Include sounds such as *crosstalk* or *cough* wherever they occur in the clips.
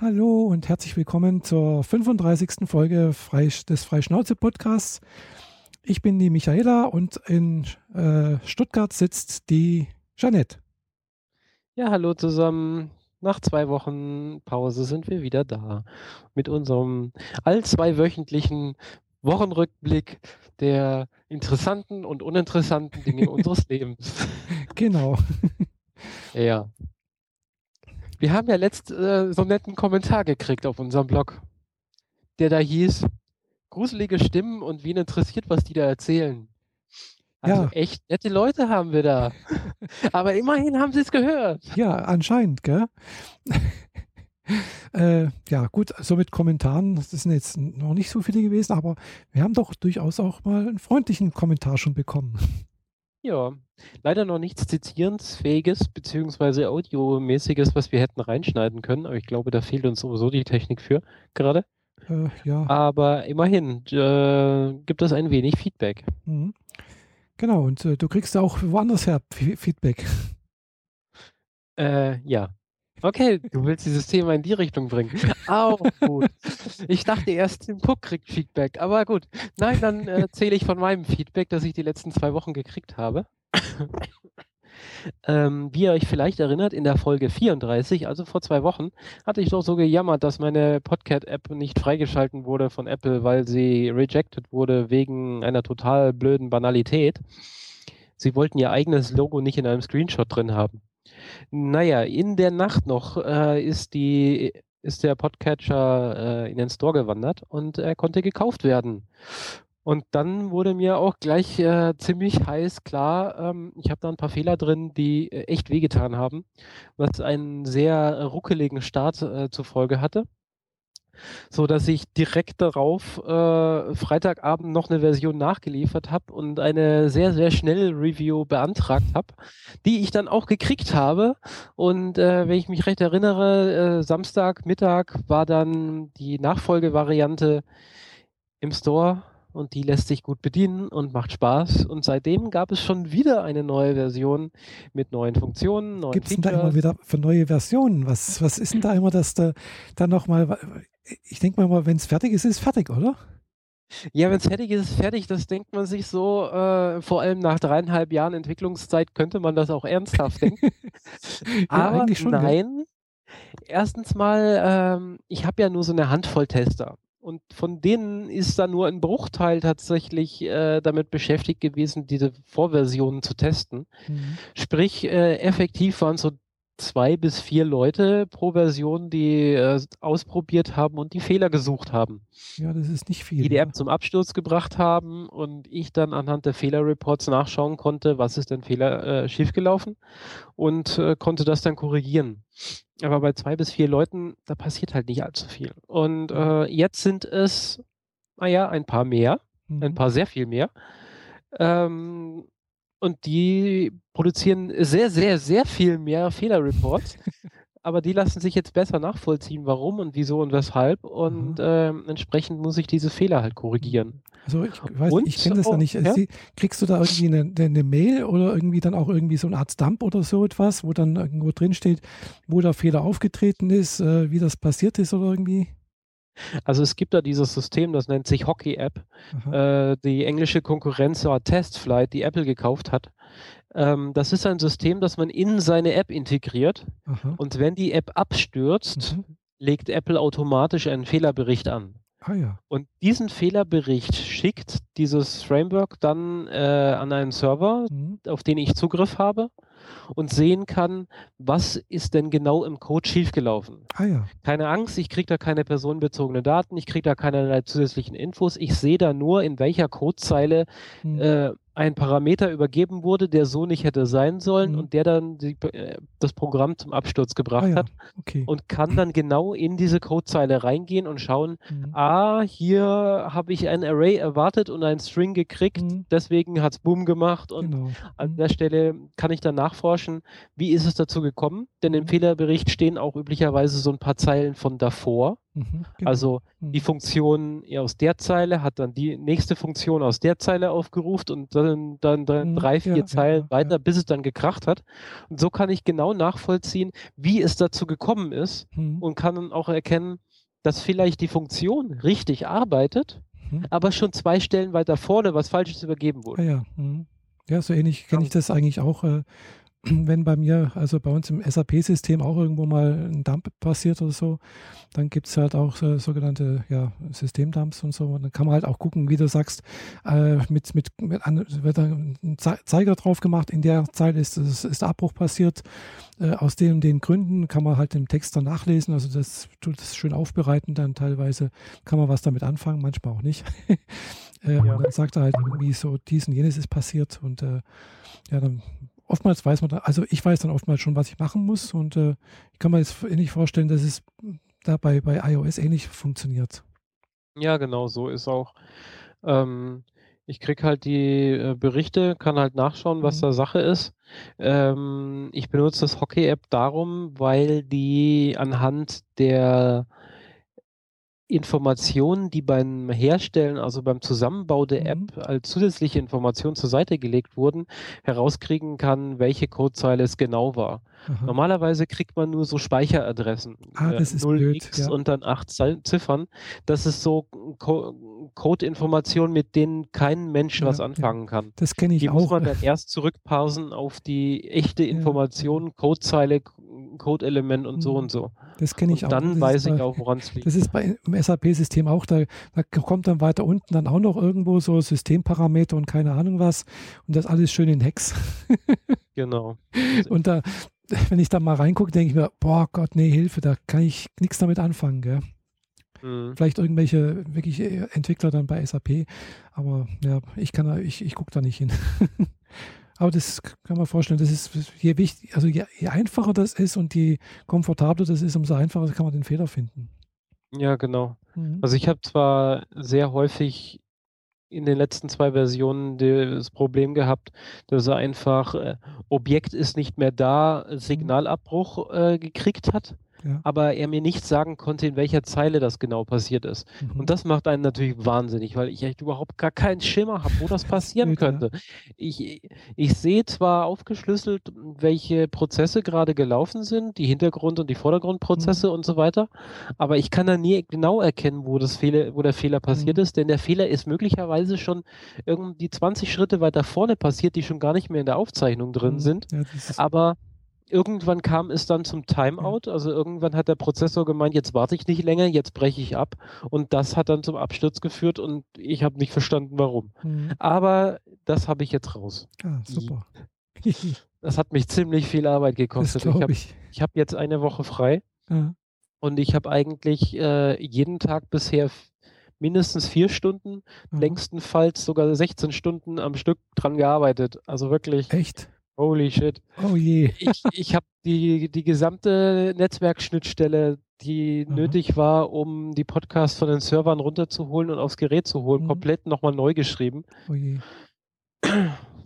Hallo und herzlich willkommen zur 35. Folge des Freischnauze-Podcasts. Ich bin die Michaela und in äh, Stuttgart sitzt die Jeanette. Ja, hallo zusammen. Nach zwei Wochen Pause sind wir wieder da mit unserem all zweiwöchentlichen Wochenrückblick der interessanten und uninteressanten Dinge *laughs* unseres Lebens. Genau. Ja. Wir haben ja letzt äh, so einen netten Kommentar gekriegt auf unserem Blog, der da hieß, gruselige Stimmen und wen interessiert, was die da erzählen. Also ja. echt nette Leute haben wir da. *laughs* Aber immerhin haben sie es gehört. Ja, anscheinend, gell? *laughs* äh, ja, gut, so mit Kommentaren, das sind jetzt noch nicht so viele gewesen, aber wir haben doch durchaus auch mal einen freundlichen Kommentar schon bekommen. Ja, leider noch nichts Zitierensfähiges beziehungsweise Audiomäßiges, was wir hätten reinschneiden können, aber ich glaube, da fehlt uns sowieso die Technik für gerade. Äh, ja. Aber immerhin äh, gibt es ein wenig Feedback. Mhm. Genau, und äh, du kriegst auch woanders her Feedback. Äh, ja. Okay, du willst dieses Thema in die Richtung bringen. Auch gut. Ich dachte erst, Tim Cook kriegt Feedback, aber gut. Nein, dann erzähle ich von meinem Feedback, das ich die letzten zwei Wochen gekriegt habe. ähm, wie ihr euch vielleicht erinnert, in der Folge 34, also vor zwei Wochen, hatte ich doch so gejammert, dass meine Podcat-App nicht freigeschalten wurde von Apple, weil sie rejected wurde wegen einer total blöden Banalität. Sie wollten ihr eigenes Logo nicht in einem Screenshot drin haben. Naja, in der Nacht noch äh, ist die ist der Podcatcher äh, in den Store gewandert und er konnte gekauft werden. Und dann wurde mir auch gleich äh, ziemlich heiß klar, ähm, ich habe da ein paar Fehler drin, die äh, echt wehgetan haben, was einen sehr ruckeligen Start äh, zur Folge hatte so dass ich direkt darauf äh, Freitagabend noch eine Version nachgeliefert habe und eine sehr, sehr schnelle Review beantragt habe, die ich dann auch gekriegt habe. Und äh, wenn ich mich recht erinnere, äh, Samstag Mittag war dann die Nachfolgevariante im Store und die lässt sich gut bedienen und macht Spaß. Und seitdem gab es schon wieder eine neue Version mit neuen Funktionen, neuen Gibt es denn da immer wieder für neue Versionen? Was, was ist denn da immer, dass da dann nochmal, ich denke mal, wenn es fertig ist, ist es fertig, oder? Ja, wenn es fertig ist, ist es fertig. Das denkt man sich so, äh, vor allem nach dreieinhalb Jahren Entwicklungszeit könnte man das auch ernsthaft denken. *laughs* ja, Aber schon, nein. Ja. Erstens mal, ähm, ich habe ja nur so eine Handvoll Tester. Und von denen ist da nur ein Bruchteil tatsächlich äh, damit beschäftigt gewesen, diese Vorversionen zu testen. Mhm. Sprich, äh, effektiv waren so zwei bis vier Leute pro Version, die äh, ausprobiert haben und die Fehler gesucht haben. Ja, das ist nicht viel. Die die App zum Absturz gebracht haben und ich dann anhand der Fehlerreports nachschauen konnte, was ist denn Fehler äh, schiefgelaufen und äh, konnte das dann korrigieren. Aber bei zwei bis vier Leuten, da passiert halt nicht allzu viel. Und äh, jetzt sind es, naja, ein paar mehr, mhm. ein paar sehr viel mehr. Ähm, und die produzieren sehr, sehr, sehr viel mehr Fehlerreports. *laughs* aber die lassen sich jetzt besser nachvollziehen, warum und wieso und weshalb. Und mhm. äh, entsprechend muss ich diese Fehler halt korrigieren. Also ich weiß, und, ich kenne das ja nicht. Ja? kriegst du da irgendwie eine, eine, Mail oder irgendwie dann auch irgendwie so eine Art Dump oder so etwas, wo dann irgendwo drin steht, wo der Fehler aufgetreten ist, äh, wie das passiert ist oder irgendwie? Also es gibt da dieses System, das nennt sich Hockey App. Äh, die englische Konkurrenz war Testflight, die Apple gekauft hat. Ähm, das ist ein System, das man in seine App integriert. Aha. Und wenn die App abstürzt, mhm. legt Apple automatisch einen Fehlerbericht an. Ah, ja. Und diesen Fehlerbericht schickt dieses Framework dann äh, an einen Server, mhm. auf den ich Zugriff habe und sehen kann, was ist denn genau im Code schiefgelaufen. Ah, ja. Keine Angst, ich kriege da keine personenbezogenen Daten, ich kriege da keinerlei zusätzlichen Infos, ich sehe da nur, in welcher Codezeile mhm. äh, ein Parameter übergeben wurde, der so nicht hätte sein sollen mhm. und der dann die, äh, das Programm zum Absturz gebracht ah, ja. hat okay. und kann dann genau in diese Codezeile reingehen und schauen, mhm. ah, hier habe ich ein Array erwartet und ein String gekriegt, mhm. deswegen hat es Boom gemacht und genau. an mhm. der Stelle kann ich dann nachforschen, wie ist es dazu gekommen, denn im mhm. Fehlerbericht stehen auch üblicherweise so ein paar Zeilen von davor Mhm, genau. Also die mhm. Funktion aus der Zeile hat dann die nächste Funktion aus der Zeile aufgerufen und dann, dann, dann mhm, drei, vier ja, Zeilen ja, weiter, ja. bis es dann gekracht hat. Und so kann ich genau nachvollziehen, wie es dazu gekommen ist mhm. und kann dann auch erkennen, dass vielleicht die Funktion richtig arbeitet, mhm. aber schon zwei Stellen weiter vorne was Falsches übergeben wurde. Ah, ja, mhm. ja. so ähnlich kenne ich das eigentlich auch. Äh, *clears throat* wenn bei mir, also bei uns im SAP-System auch irgendwo mal ein Dump passiert oder so, dann gibt es halt auch äh, sogenannte ja, Systemdumps und so. Und dann kann man halt auch gucken, wie du sagst, äh, mit, mit, mit an, wird ein Zeiger drauf gemacht, in der Zeit ist, ist, ist der Abbruch passiert. Äh, aus den und den Gründen kann man halt im Text dann nachlesen. Also das tut es schön aufbereiten, dann teilweise kann man was damit anfangen, manchmal auch nicht. *laughs* äh, ja. Und dann sagt er halt irgendwie so, dies und jenes ist passiert und äh, ja, dann oftmals weiß man, also ich weiß dann oftmals schon, was ich machen muss und äh, ich kann mir jetzt ähnlich vorstellen, dass es da bei, bei iOS ähnlich funktioniert. Ja, genau, so ist auch. Ähm, ich kriege halt die äh, Berichte, kann halt nachschauen, was mhm. da Sache ist. Ähm, ich benutze das Hockey-App darum, weil die anhand der Informationen, die beim Herstellen, also beim Zusammenbau der App mhm. als zusätzliche Informationen zur Seite gelegt wurden, herauskriegen kann, welche Codezeile es genau war. Aha. Normalerweise kriegt man nur so Speicheradressen. Ah, das äh, ist 0x ja. und dann acht Ziffern. Das ist so Co Codeinformation, mit denen kein Mensch ja, was anfangen ja. kann. Das kenne ich die auch. Die muss man dann erst zurückpausen auf die echte Information, Codezeile, Codeelement und so mhm. und so. Das kenne ich und auch. Dann weiß ich bei, auch, woran es liegt. Das ist bei, im SAP-System auch, da, da, kommt dann weiter unten dann auch noch irgendwo so Systemparameter und keine Ahnung was. Und das alles schön in Hex. *laughs* genau. und da, wenn ich da mal reingucke, denke ich mir, boah Gott, nee, Hilfe, da kann ich nichts damit anfangen, gell? Mhm. Vielleicht irgendwelche wirklich äh, Entwickler dann bei SAP, aber ja, ich kann da, ich, ich gucke da nicht hin. *laughs* Aber das kann man vorstellen, das ist je wichtig, also je, je, einfacher das ist und je komfortabler das ist, umso einfacher kann man den Fehler finden. Ja, genau. Mhm. Also ich habe zwar sehr häufig in den letzten zwei Versionen das Problem gehabt, dass er einfach äh, Objekt ist nicht mehr da, mhm. Signalabbruch äh, gekriegt hat ja. aber er mir nicht sagen konnte, in welcher Zeile das genau passiert ist. Mhm. Und das macht einen natürlich wahnsinnig, weil ich echt überhaupt gar keinen Schimmer habe, wo das passieren *laughs* könnte. Ich, ich sehe zwar aufgeschlüsselt, welche Prozesse gerade gelaufen sind, die Hintergrund- und die Vordergrundprozesse mhm. und so weiter, aber ich kann da nie genau erkennen, wo, das Fehler, wo der Fehler passiert mhm. ist, denn der Fehler ist möglicherweise schon irgendwie 20 Schritte weiter vorne passiert, die schon gar nicht mehr in der Aufzeichnung drin mhm. sind. Ja, aber irgendwann kam es dann zum Timeout. Also irgendwann hat der Prozessor gemeint, jetzt warte ich nicht länger, jetzt breche ich ab. Und das hat dann zum Absturz geführt und ich habe nicht verstanden, warum. Mhm. Aber das habe ich jetzt raus. Ah, super. *laughs* das hat mich ziemlich viel Arbeit gekostet. ich habe hab jetzt eine Woche frei ja. und ich habe eigentlich äh, jeden Tag bisher mindestens vier Stunden, mhm. längstenfalls sogar 16 Stunden am Stück dran gearbeitet. Also wirklich. Echt? Holy shit. Oh je. Ich, ich habe die, die gesamte Netzwerkschnittstelle, die Aha. nötig war, um die Podcasts von den Servern runterzuholen und aufs Gerät zu holen, mhm. komplett nochmal neu geschrieben. Oh je.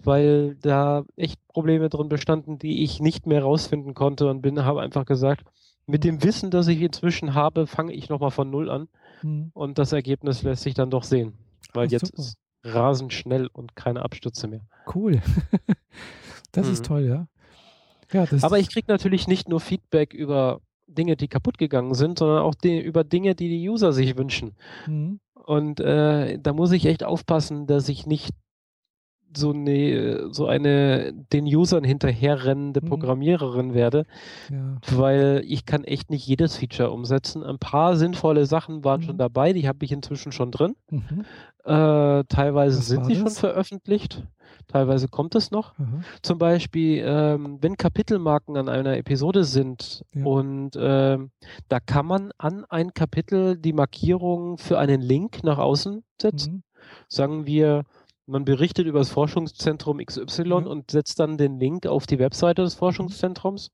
Weil da echt Probleme drin bestanden, die ich nicht mehr rausfinden konnte und bin, habe einfach gesagt, mit mhm. dem Wissen, das ich inzwischen habe, fange ich nochmal von Null an. Mhm. Und das Ergebnis lässt sich dann doch sehen. Weil Ach, jetzt super. ist rasend schnell und keine Abstürze mehr. Cool. *laughs* Das mhm. ist toll, ja. ja Aber ich kriege natürlich nicht nur Feedback über Dinge, die kaputt gegangen sind, sondern auch die, über Dinge, die die User sich wünschen. Mhm. Und äh, da muss ich echt aufpassen, dass ich nicht so eine, so eine den Usern hinterherrennende mhm. Programmiererin werde, ja. weil ich kann echt nicht jedes Feature umsetzen. Ein paar sinnvolle Sachen waren mhm. schon dabei, die habe ich inzwischen schon drin. Mhm. Äh, teilweise Was sind sie das? schon veröffentlicht. Teilweise kommt es noch. Mhm. Zum Beispiel, ähm, wenn Kapitelmarken an einer Episode sind ja. und ähm, da kann man an ein Kapitel die Markierung für einen Link nach außen setzen. Mhm. Sagen wir, man berichtet über das Forschungszentrum XY ja. und setzt dann den Link auf die Webseite des mhm. Forschungszentrums.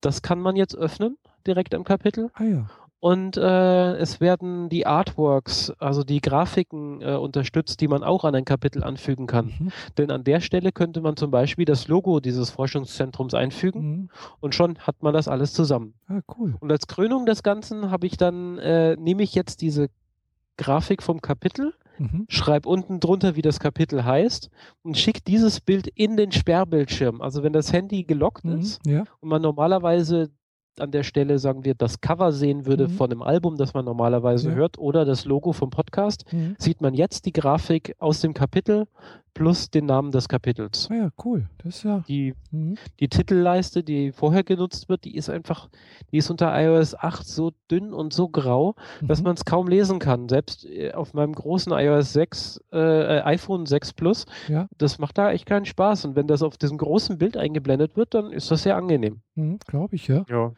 Das kann man jetzt öffnen, direkt am Kapitel. Ah, ja. Und äh, es werden die Artworks, also die Grafiken äh, unterstützt, die man auch an ein Kapitel anfügen kann. Mhm. Denn an der Stelle könnte man zum Beispiel das Logo dieses Forschungszentrums einfügen mhm. und schon hat man das alles zusammen. Ah, cool. Und als Krönung des Ganzen habe ich dann, äh, nehme ich jetzt diese Grafik vom Kapitel, mhm. schreib unten drunter, wie das Kapitel heißt und schick dieses Bild in den Sperrbildschirm. Also wenn das Handy gelockt mhm. ist ja. und man normalerweise an der Stelle, sagen wir, das Cover sehen würde mhm. von einem Album, das man normalerweise ja. hört, oder das Logo vom Podcast, mhm. sieht man jetzt die Grafik aus dem Kapitel plus den Namen des Kapitels. Ah ja, cool. Das ist ja. Die, mhm. die Titelleiste, die vorher genutzt wird, die ist einfach, die ist unter iOS 8 so dünn und so grau, dass mhm. man es kaum lesen kann. Selbst äh, auf meinem großen iOS 6, äh, iPhone 6 Plus, ja. das macht da echt keinen Spaß. Und wenn das auf diesem großen Bild eingeblendet wird, dann ist das sehr angenehm. Mhm, Glaube ich, ja. Ja.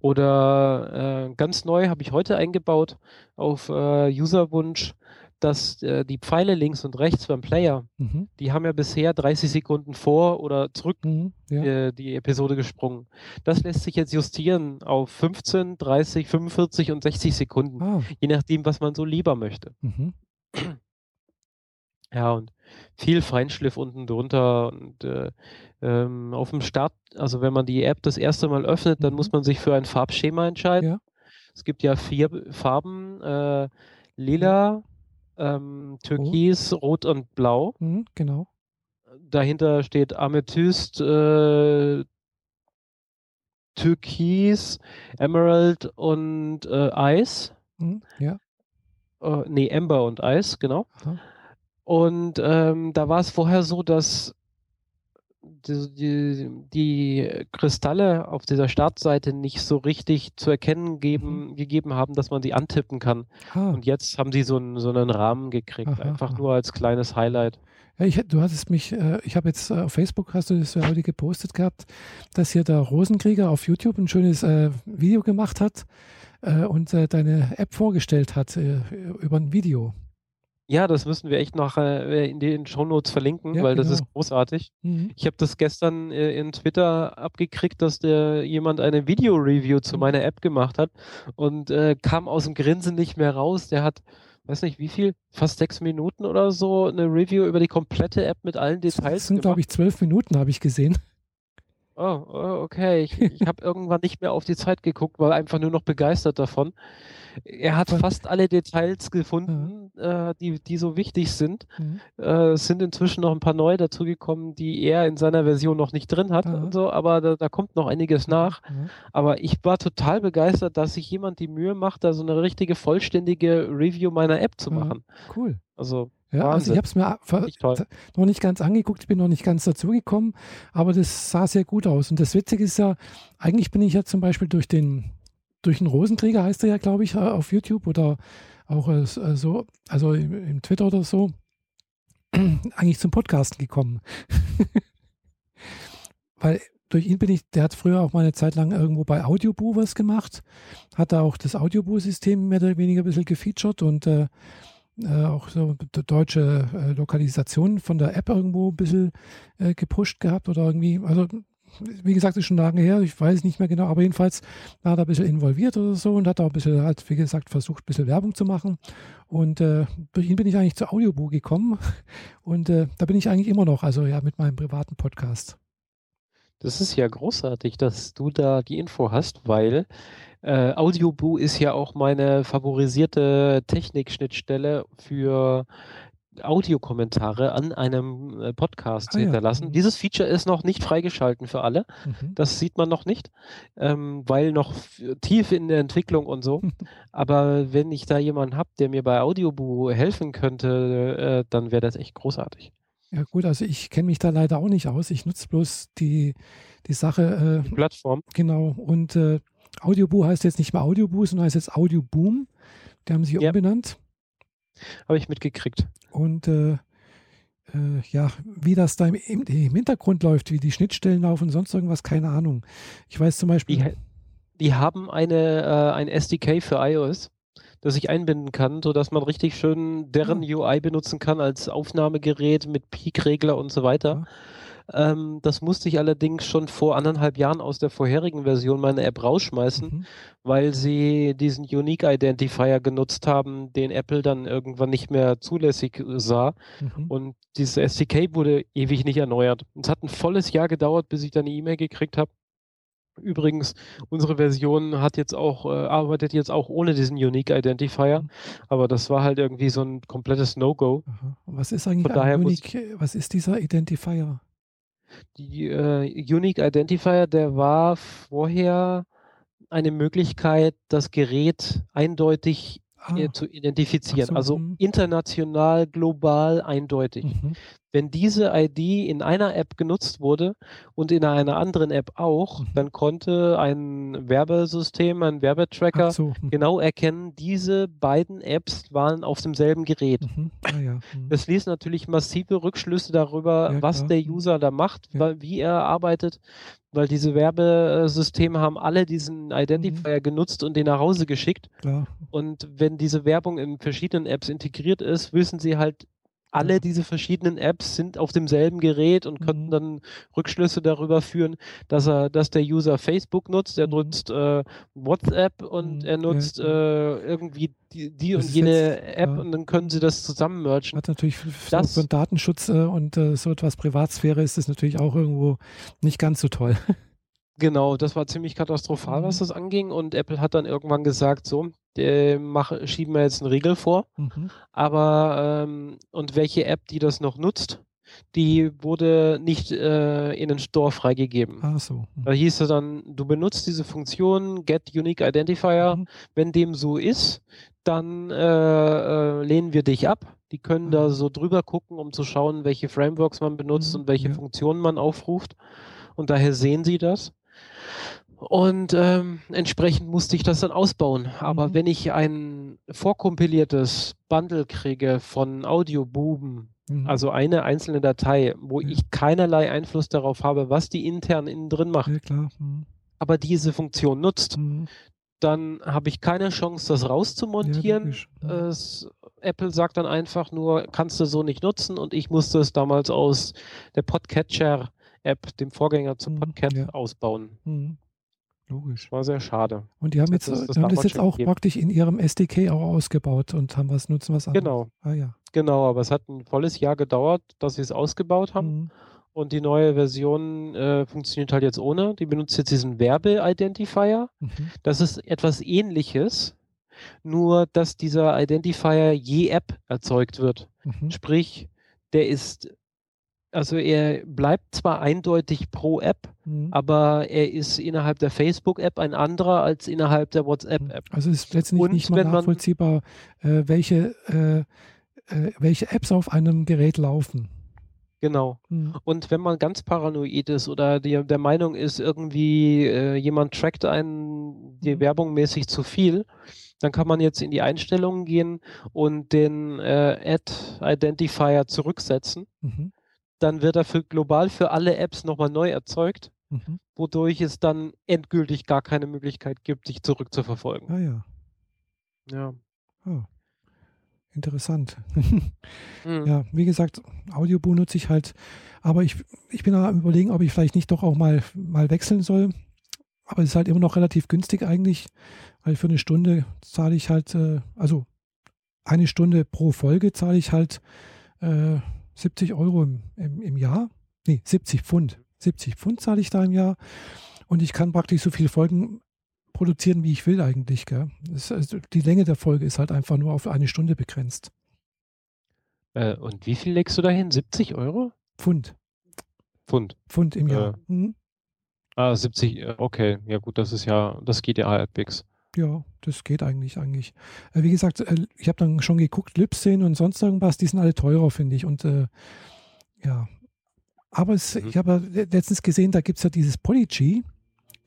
Oder äh, ganz neu habe ich heute eingebaut auf äh, Userwunsch, dass äh, die Pfeile links und rechts beim Player, mhm. die haben ja bisher 30 Sekunden vor oder zurück mhm, ja. äh, die Episode gesprungen. Das lässt sich jetzt justieren auf 15, 30, 45 und 60 Sekunden, ah. je nachdem, was man so lieber möchte. Mhm. Ja, und viel Feinschliff unten drunter und äh, ähm, auf dem Start, also wenn man die App das erste Mal öffnet, dann mhm. muss man sich für ein Farbschema entscheiden. Ja. Es gibt ja vier Farben, äh, lila, ähm, Türkis, oh. Rot und Blau. Mhm, genau. Dahinter steht Amethyst, äh, Türkis, Emerald und äh, Eis. Mhm, ja. Äh, nee, Ember und Eis, genau. Aha. Und ähm, da war es vorher so, dass die, die, die, Kristalle auf dieser Startseite nicht so richtig zu erkennen geben, mhm. gegeben haben, dass man sie antippen kann. Ah. Und jetzt haben sie so einen, so einen Rahmen gekriegt, aha, einfach aha. nur als kleines Highlight. Ja, ich, du hattest mich, äh, ich habe jetzt äh, auf Facebook, hast du das ja heute gepostet gehabt, dass hier der Rosenkrieger auf YouTube ein schönes äh, Video gemacht hat äh, und äh, deine App vorgestellt hat äh, über ein Video. Ja, das müssen wir echt noch äh, in den Shownotes verlinken, ja, weil genau. das ist großartig. Mhm. Ich habe das gestern äh, in Twitter abgekriegt, dass der jemand eine Video-Review zu mhm. meiner App gemacht hat und äh, kam aus dem Grinsen nicht mehr raus. Der hat, weiß nicht wie viel, fast sechs Minuten oder so, eine Review über die komplette App mit allen Details. Das sind, glaube ich, zwölf Minuten, habe ich gesehen. Oh, oh okay. Ich, ich habe irgendwann nicht mehr auf die Zeit geguckt, war einfach nur noch begeistert davon. Er hat fast alle Details gefunden, ja. äh, die, die so wichtig sind. Mhm. Äh, es sind inzwischen noch ein paar neue dazugekommen, die er in seiner Version noch nicht drin hat ja. und so, aber da, da, kommt noch einiges nach. Ja. Aber ich war total begeistert, dass sich jemand die Mühe macht, da so eine richtige vollständige Review meiner App zu machen. Cool. Also ja, also ich habe es mir noch nicht ganz angeguckt, ich bin noch nicht ganz dazugekommen, aber das sah sehr gut aus. Und das Witzige ist ja, eigentlich bin ich ja zum Beispiel durch den, durch den Rosenträger heißt er ja, glaube ich, äh, auf YouTube oder auch äh, äh, so, also im, Twitter oder so, *clears throat* eigentlich zum Podcasten gekommen. *laughs* Weil durch ihn bin ich, der hat früher auch mal eine Zeit lang irgendwo bei Audioboo was gemacht, hat da auch das Audioboo-System mehr oder weniger ein bisschen gefeatured und äh, äh, auch so deutsche äh, Lokalisation von der App irgendwo ein bisschen äh, gepusht gehabt oder irgendwie, also wie gesagt, ist schon lange her, ich weiß nicht mehr genau, aber jedenfalls war er ein bisschen involviert oder so und hat auch ein bisschen halt, wie gesagt, versucht, ein bisschen Werbung zu machen. Und äh, durch ihn bin ich eigentlich zu Audioboo gekommen *laughs* und äh, da bin ich eigentlich immer noch, also ja, mit meinem privaten Podcast. Das ist ja großartig, dass du da die Info hast, weil äh, Audioboo ist ja auch meine favorisierte Technikschnittstelle für Audiokommentare an einem äh, Podcast ah, hinterlassen. Ja. Mhm. Dieses Feature ist noch nicht freigeschalten für alle. Mhm. Das sieht man noch nicht, ähm, weil noch tief in der Entwicklung und so. *laughs* Aber wenn ich da jemanden habe, der mir bei Audioboo helfen könnte, äh, dann wäre das echt großartig. Ja gut, also ich kenne mich da leider auch nicht aus. Ich nutze bloß die, die Sache. Äh, die Plattform. Genau. Und äh, Audioboo heißt jetzt nicht mehr Audioboo, sondern heißt jetzt Audioboom. Die haben sie ja. umbenannt. Habe ich mitgekriegt. Und äh, äh, ja, wie das da im, im, Hintergrund läuft, wie die Schnittstellen laufen und sonst irgendwas, keine Ahnung. Ich weiß zum Beispiel. Die, die haben eine, äh, ein SDK für iOS, das ich einbinden kann, sodass man richtig schön deren ja. Ah. UI benutzen kann als Aufnahmegerät mit Peak-Regler und so weiter. Ja Ähm, das musste ich allerdings schon vor anderthalb Jahren aus der vorherigen Version meiner App rausschmeißen, mhm. weil sie diesen Unique Identifier genutzt haben, den Apple dann irgendwann nicht mehr zulässig sah. Mhm. Und dieses SDK wurde ewig nicht erneuert. Es hat ein volles Jahr gedauert, bis ich dann eine E-Mail gekriegt habe. Übrigens, unsere Version hat jetzt auch, äh, arbeitet jetzt auch ohne diesen Unique Identifier, mhm. aber das war halt irgendwie so ein komplettes No-Go. Was ist eigentlich ein Unique, was ist dieser Identifier? Die äh, Unique Identifier, der war vorher eine Möglichkeit, das Gerät eindeutig ah. äh, zu identifizieren. So, also mh. international, global, eindeutig. Mhm. Wenn diese ID in einer App genutzt wurde und in einer anderen App auch, mhm. dann konnte ein Werbesystem, ein Werbetracker so. mhm. genau erkennen, diese beiden Apps waren auf demselben Gerät. Mhm. Ah, ja. Mhm. Das ließ natürlich massive Rückschlüsse darüber, ja, was klar. der mhm. User da macht, ja. wie er arbeitet, weil diese Werbesysteme haben alle diesen Identifier mhm. genutzt und den nach Hause geschickt. Klar. Und wenn diese Werbung in verschiedenen Apps integriert ist, wissen sie halt alle diese verschiedenen Apps sind auf demselben Gerät und könnten mhm. dann Rückschlüsse darüber führen, dass er, dass der User Facebook nutzt, er mhm. nutzt äh, WhatsApp und mhm. er nutzt ja. äh, irgendwie die, die und jene jetzt, App ja. und dann können sie das zusammen merchen. Hat natürlich für, das, für Datenschutz äh, und äh, so etwas Privatsphäre ist es natürlich auch irgendwo nicht ganz so toll. *laughs* Genau, das war ziemlich katastrophal, was das anging und Apple hat dann irgendwann gesagt, so, äh, mach, schieben wir jetzt einen Riegel vor. Mhm. Aber ähm, und welche App, die das noch nutzt, die wurde nicht äh, in den Store freigegeben. Ach so. Mhm. Da hieß es dann, du benutzt diese Funktion Get Unique Identifier. Mhm. Wenn dem so ist, dann äh, äh, lehnen wir dich ab. Die können da mhm. so drüber gucken, um zu schauen, welche Frameworks man benutzt mhm. und welche ja. Funktionen man aufruft. Und daher sehen sie das. Und ähm, entsprechend musste ich das dann ausbauen. Aber mhm. wenn ich ein vorkompiliertes Bundle kriege von Audiobuben, mhm. also eine einzelne Datei, wo ja. ich keinerlei Einfluss darauf habe, was die intern innen drin macht, ja, mhm. aber diese Funktion nutzt, mhm. dann habe ich keine Chance, das rauszumontieren. Ja, es, Apple sagt dann einfach nur, kannst du so nicht nutzen und ich musste es damals aus der Podcatcher-App, dem Vorgänger zum. Podcast, ausbauen. Mhm. Logisch. War sehr schade. Und die haben jetzt das, das, haben das jetzt auch gegeben. praktisch in ihrem SDK auch ausgebaut und haben was nutzen was anderes. Genau. Ah, ja. Genau, aber es hat ein volles Jahr gedauert, dass sie es ausgebaut haben. Mhm. Und die neue Version äh, funktioniert halt jetzt ohne. Die benutzt jetzt diesen Werbe-Identifier. Mhm. Das ist etwas ähnliches, nur dass dieser Identifier je App erzeugt wird. Mhm. Sprich, der ist also er bleibt zwar eindeutig pro App, mhm. aber er ist innerhalb der Facebook-App ein anderer als innerhalb der WhatsApp-App. Also es ist letztendlich Und nicht mal nachvollziehbar, äh, welche, äh, äh, welche Apps auf einem Gerät laufen. Genau. Mhm. Und wenn man ganz paranoid ist oder die, der Meinung ist, irgendwie äh, jemand trackt einen die mhm. Werbung mäßig zu viel, dann kann man jetzt in die Einstellungen gehen und den äh, Ad-Identifier zurücksetzen. Mhm dann wird er für global für alle Apps nochmal neu erzeugt, mhm. wodurch es dann endgültig gar keine Möglichkeit gibt, sich zurückzuverfolgen. Ah ja. Ja. Oh. Interessant. mhm. *laughs* Ja, wie gesagt, Audioboo nutze ich halt, aber ich, ich bin am überlegen, ob ich vielleicht nicht doch auch mal, mal wechseln soll. Aber es ist halt immer noch relativ günstig eigentlich, weil für eine Stunde zahle ich halt, äh, also eine Stunde pro Folge zahle ich halt äh, 70 Euro im, im, im Jahr. Nee, 70 Pfund. 70 Pfund zahle ich da im Jahr. Und ich kann praktisch so viele Folgen produzieren, wie ich will eigentlich. Gell? Das, also die Länge der Folge ist halt einfach nur auf eine Stunde begrenzt. Äh, und wie viel legst du dahin? 70 Euro? Pfund. Pfund. Pfund im Jahr. Äh, mhm. Ah, 70, äh, okay. Ja gut, das ist ja, das geht ja halbwegs. Ja, das geht eigentlich, eigentlich. Äh, wie gesagt, äh, ich habe dann schon geguckt, Lipsyn und sonst irgendwas, die sind alle teurer, finde ich. Und äh, ja, aber es, mhm. ich habe letztens gesehen, da gibt es ja dieses Polyg.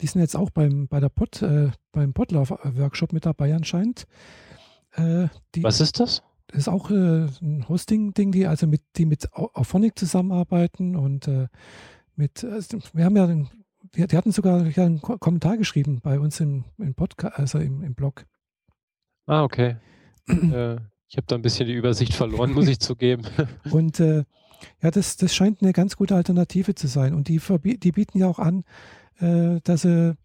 Die sind jetzt auch beim, bei der Pod, äh, beim Podlove-Workshop mit dabei anscheinend. Äh, die, Was ist das? Das ist auch äh, ein Hosting-Ding, die also mit, die mit Auphonic zusammenarbeiten und mit, also wir haben ja die, die hatten sogar ja, einen Kommentar geschrieben bei uns im, im Podcast, also im, im Blog. Ah, okay. *clears throat* äh, ich habe da ein bisschen die Übersicht verloren, muss ich zugeben. *laughs* Und äh, Ja, das, das scheint eine ganz gute Alternative zu sein. Und die, die bieten ja auch an, äh, dass sie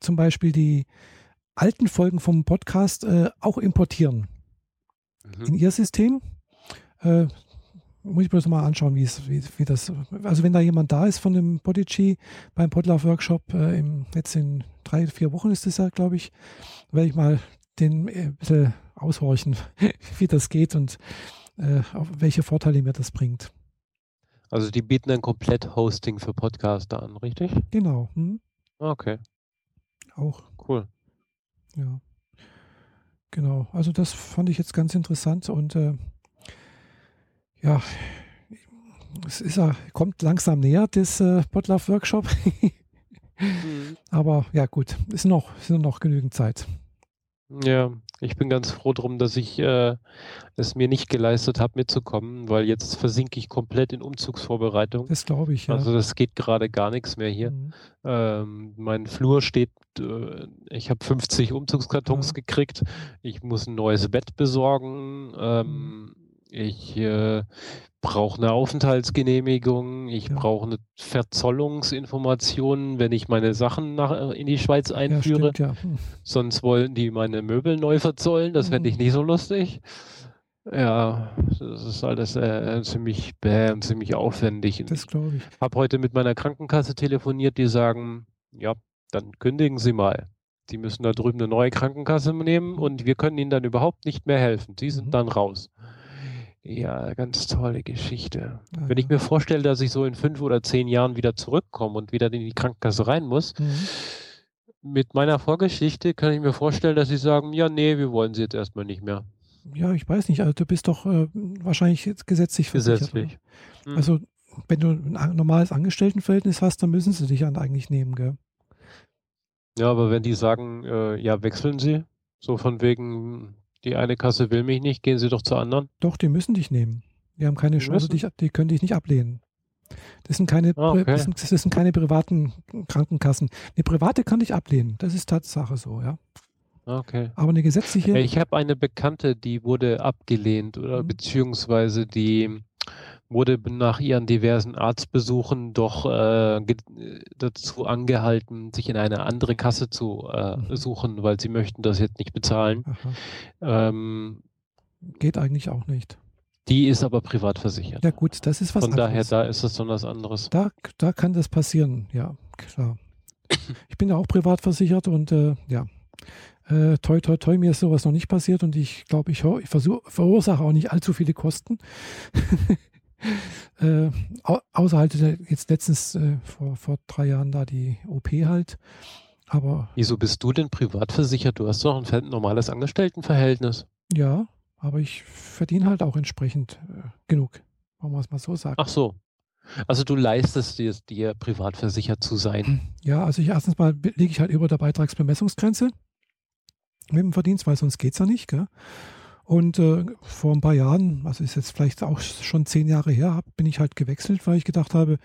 zum Beispiel die alten Folgen vom Podcast äh, auch importieren mhm. in ihr System. Muss ich bloß mal anschauen, wie, es, wie, wie das. Also, wenn da jemand da ist von dem Podigy beim Podlove Workshop, äh, im, jetzt in drei, vier Wochen ist das ja, glaube ich, werde ich mal den äh, ein bisschen aushorchen, *laughs* wie das geht und äh, welche Vorteile mir das bringt. Also die bieten ein Komplett-Hosting für Podcaster an, richtig? Genau. Hm. Okay. Auch. Cool. Ja. Genau. Also das fand ich jetzt ganz interessant und äh, ja, es ist, kommt langsam näher, das äh, Podlove Workshop. mhm. *laughs* Aber ja, gut, ist noch, ist noch genügend Zeit. Ja, ich bin ganz froh drum, dass ich äh, es mir nicht geleistet habe, mitzukommen, weil jetzt versinke ich komplett in Umzugsvorbereitung. Das glaube ich, ja. Also das geht gerade gar nichts mehr hier. Mhm. Ähm, mein Flur steht, äh, ich habe 50 Umzugskartons ja. gekriegt. Ich muss ein neues Bett besorgen. Ähm, mhm. Ich äh, brauche eine Aufenthaltsgenehmigung, ich ja. brauche eine Verzollungsinformation, wenn ich meine Sachen nach, äh, in die Schweiz einführe. Ja, stimmt, ja. Hm. Sonst wollen die meine Möbel neu verzollen, das fände ich hm. nicht so lustig. Ja, das ist alles äh, ziemlich bäh ziemlich aufwendig. Das glaube ich. Ich habe heute mit meiner Krankenkasse telefoniert, die sagen, ja, dann kündigen Sie mal. Sie müssen da drüben eine neue Krankenkasse nehmen und wir können Ihnen dann überhaupt nicht mehr helfen. Sie sind mhm. dann raus. Ja, ganz tolle Geschichte. Ja, Wenn ich mir vorstelle, dass ich so in fünf oder zehn Jahren wieder zurückkomme und wieder in die Krankenkasse rein muss, mhm. mit meiner Vorgeschichte kann ich mir vorstellen, dass sie sagen, ja, nee, wir wollen sie jetzt erstmal nicht mehr. Ja, ich weiß nicht. Also du bist doch äh, wahrscheinlich jetzt gesetzlich versichert. Gesetzlich. Mhm. Also wenn du ein normales Angestelltenverhältnis hast, dann müssen sie dich an eigentlich nehmen, gell? Ja, aber wenn die sagen, äh, ja, wechseln sie, so von wegen, die eine Kasse will mich nicht, gehen Sie doch zur anderen. Doch, die müssen dich nehmen. Die haben keine Chance, die, die können dich nicht ablehnen. Das sind keine, ah, okay. das, sind, das sind keine privaten Krankenkassen. Eine private kann dich ablehnen. Das ist Tatsache so, ja. Okay. Aber eine gesetzliche. Ich habe eine Bekannte, die wurde abgelehnt oder mhm. beziehungsweise die wurde nach ihren diversen Arztbesuchen doch äh, dazu angehalten, sich in eine andere Kasse zu äh, mhm. suchen, weil sie möchten das jetzt nicht bezahlen. Ähm, Geht eigentlich auch nicht. Die ist aber privat versichert. Ja gut, das ist was Von anderes. daher, da ist es dann was anderes. Da, da kann das passieren, ja, klar. *coughs* Ich bin ja auch privat versichert und äh, ja, äh, toi, toi, toi, mir ist sowas noch nicht passiert und ich glaube, ich, ich verursache auch nicht allzu viele Kosten. *laughs* äh, außer halt jetzt letztens äh, vor, vor drei Jahren da die OP halt. Aber. Wieso bist du denn privat versichert? Du hast doch ein normales Angestelltenverhältnis. Ja, aber ich verdiene halt auch entsprechend äh, genug. Wollen wir es mal so sagen. Ach so. Also du leistest dir, dir privat versichert zu sein. *clears throat* Ja, also ich erstens mal liege ich halt über der Beitragsbemessungsgrenze mit dem Verdienst, weil sonst geht es ja nicht. Gell? Und äh, vor ein paar Jahren, also ist jetzt vielleicht auch schon zehn Jahre her, hab, bin ich halt gewechselt, weil ich gedacht habe,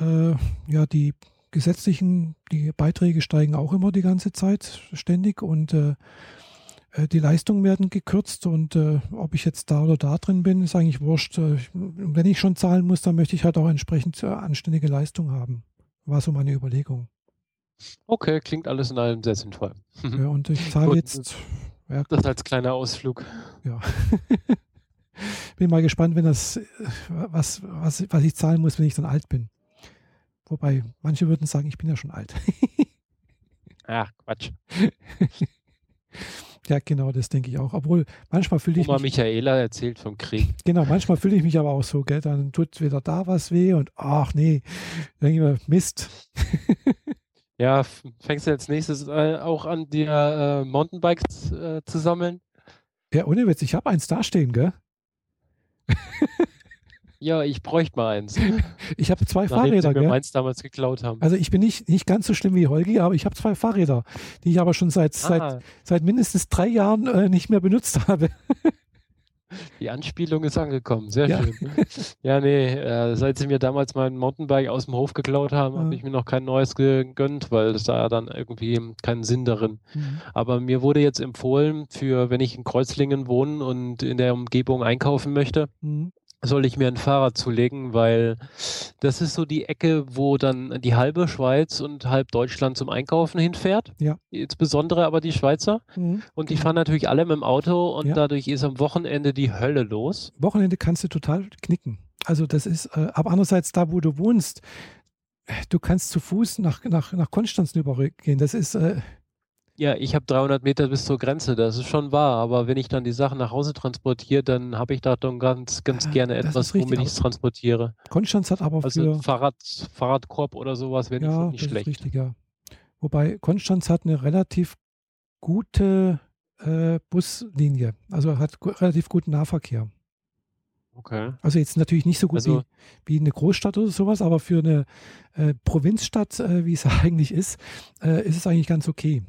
äh, ja, die gesetzlichen, die Beiträge steigen auch immer die ganze Zeit ständig und äh, äh die Leistungen werden gekürzt und äh, ob ich jetzt da oder da drin bin, ist eigentlich wurscht. Äh, wenn ich schon zahlen muss, dann möchte ich halt auch entsprechend anständige Leistung haben. War so meine Überlegung. Okay, klingt alles in allem sehr sinnvoll. ja, und ich zahle *laughs* jetzt ja, das als kleiner Ausflug. Ja. *laughs* bin mal gespannt, wenn das, was, was, was ich zahlen muss, wenn ich dann alt bin. Wobei, manche würden sagen, ich bin ja schon alt. *laughs* Ach, Quatsch. *laughs* ja, genau, das denke ich auch. Obwohl, manchmal fühle ich Oma mich. Michaela erzählt vom Krieg. Genau, manchmal fühle ich mich aber auch so, gell? Dann tut wieder da was weh und ach nee, denke ich mir, Mist. Ja, fängst du als nächstes äh, auch an, dir äh, Mountainbikes äh, zu sammeln? Ja, ohne Witz, ich habe eins dastehen, gell? *laughs* ja, ich bräuchte mal eins. *laughs* Ich habe zwei Nachdem Fahrräder, gell? meins damals geklaut haben. Also ich bin nicht, nicht ganz so schlimm wie Holgi, aber ich habe zwei Fahrräder, die ich aber schon seit, ah. seit, seit mindestens drei Jahren äh, nicht mehr benutzt *laughs* habe. Die Anspielung ist angekommen, sehr ja. schön. ja, nee, äh, seit sie mir damals mein Mountainbike aus dem Hof geklaut haben, ja. habe ich mir noch kein neues gegönnt, weil es da dann irgendwie keinen Sinn darin. Mhm. Aber mir wurde jetzt empfohlen, für wenn ich in Kreuzlingen wohne und in der Umgebung einkaufen möchte, mhm. Soll ich mir ein Fahrrad zulegen, weil das ist so die Ecke, wo dann die halbe Schweiz und halb Deutschland zum Einkaufen hinfährt. Ja. Insbesondere aber die Schweizer. Mhm. Und die fahren natürlich alle mit dem Auto und ja. dadurch ist am Wochenende die Hölle los. Wochenende kannst du total knicken. Also das ist, äh, aber andererseits da, wo du wohnst, du kannst zu Fuß nach, nach, nach Konstanz übergehen. Das ist, äh, ja, ich habe 300 Meter bis zur Grenze, das ist schon wahr. Aber wenn ich dann die Sachen nach Hause transportiere, dann habe ich da dann ganz, ganz ja, gerne etwas, womit ich es transportiere. Konstanz hat aber also für... Fahrrad, Fahrradkorb oder sowas wäre ja, nicht, nicht schlecht. Ist richtig, ja. Wobei Konstanz hat eine relativ gute äh, Buslinie. Also hat relativ guten Nahverkehr. Okay. Also jetzt natürlich nicht so gut also, wie, wie eine Großstadt oder sowas, aber für eine äh, Provinzstadt, äh, wie es *laughs* eigentlich ist, äh, ist es eigentlich ganz okay.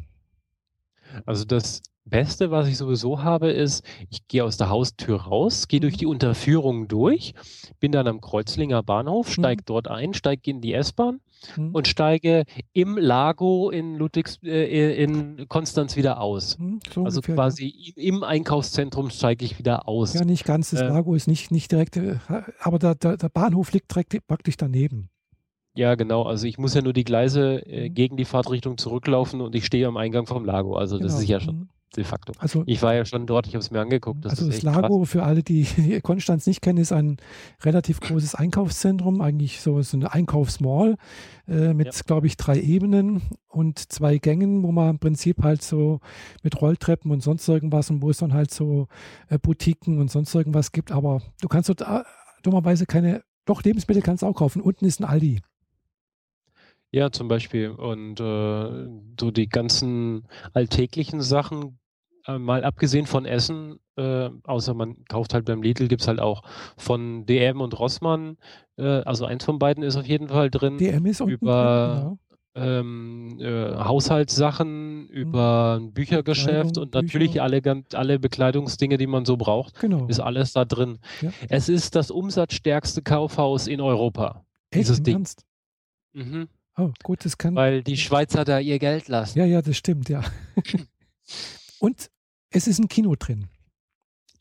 Also das Beste, was ich sowieso habe, ist, ich gehe aus der Haustür raus, gehe durch mhm. die Unterführung durch, bin dann am Kreuzlinger Bahnhof, steige mhm. dort ein, steige in die S-Bahn mhm. und steige im Lago in Ludwigs äh, in Konstanz wieder aus. Mhm, so also ungefähr, quasi ja. im Einkaufszentrum steige ich wieder aus. Ja, nicht ganz. Das äh, Lago ist nicht, nicht direkt, äh, aber der, der, der Bahnhof liegt direkt praktisch daneben. Ja, genau. Also ich muss ja nur die Gleise äh, mhm. gegen die Fahrtrichtung zurücklaufen und ich stehe am Eingang vom Lago. Also genau. das ist ja schon mhm. de facto. Also, ich war ja schon dort, ich habe es mir angeguckt. Das also das Lago, krass. für alle, die, *laughs* die Konstanz nicht kennen, ist ein relativ großes Einkaufszentrum, eigentlich so, so eine Einkaufsmall äh, mit, ja. glaube ich, drei Ebenen und zwei Gängen, wo man im Prinzip halt so mit Rolltreppen und sonst irgendwas und wo es dann halt so äh, Boutiquen und sonst irgendwas gibt. Aber du kannst dort äh, dummerweise keine, doch Lebensmittel kannst du auch kaufen. Unten ist ein Aldi. Ja, zum Beispiel. Und äh, so die ganzen alltäglichen Sachen, äh, mal abgesehen von Essen, äh, außer man kauft halt beim Lidl, gibt es halt auch von DM und Rossmann, äh, also eins von beiden ist auf jeden Fall drin. DM ist unten über drin, genau. Ähm, äh, Haushaltssachen, mhm. über ein Büchergeschäft und natürlich Bücher. alle, alle Bekleidungsdinge, die man so braucht, genau. ist alles da drin. Ja. Es ist das umsatzstärkste Kaufhaus in Europa. Echt? Dieses Ding. Mhm. Oh, gut, das kann. Weil die Schweizer da ihr Geld lassen. Ja, ja, das stimmt, ja. *laughs* Und es ist ein Kino drin.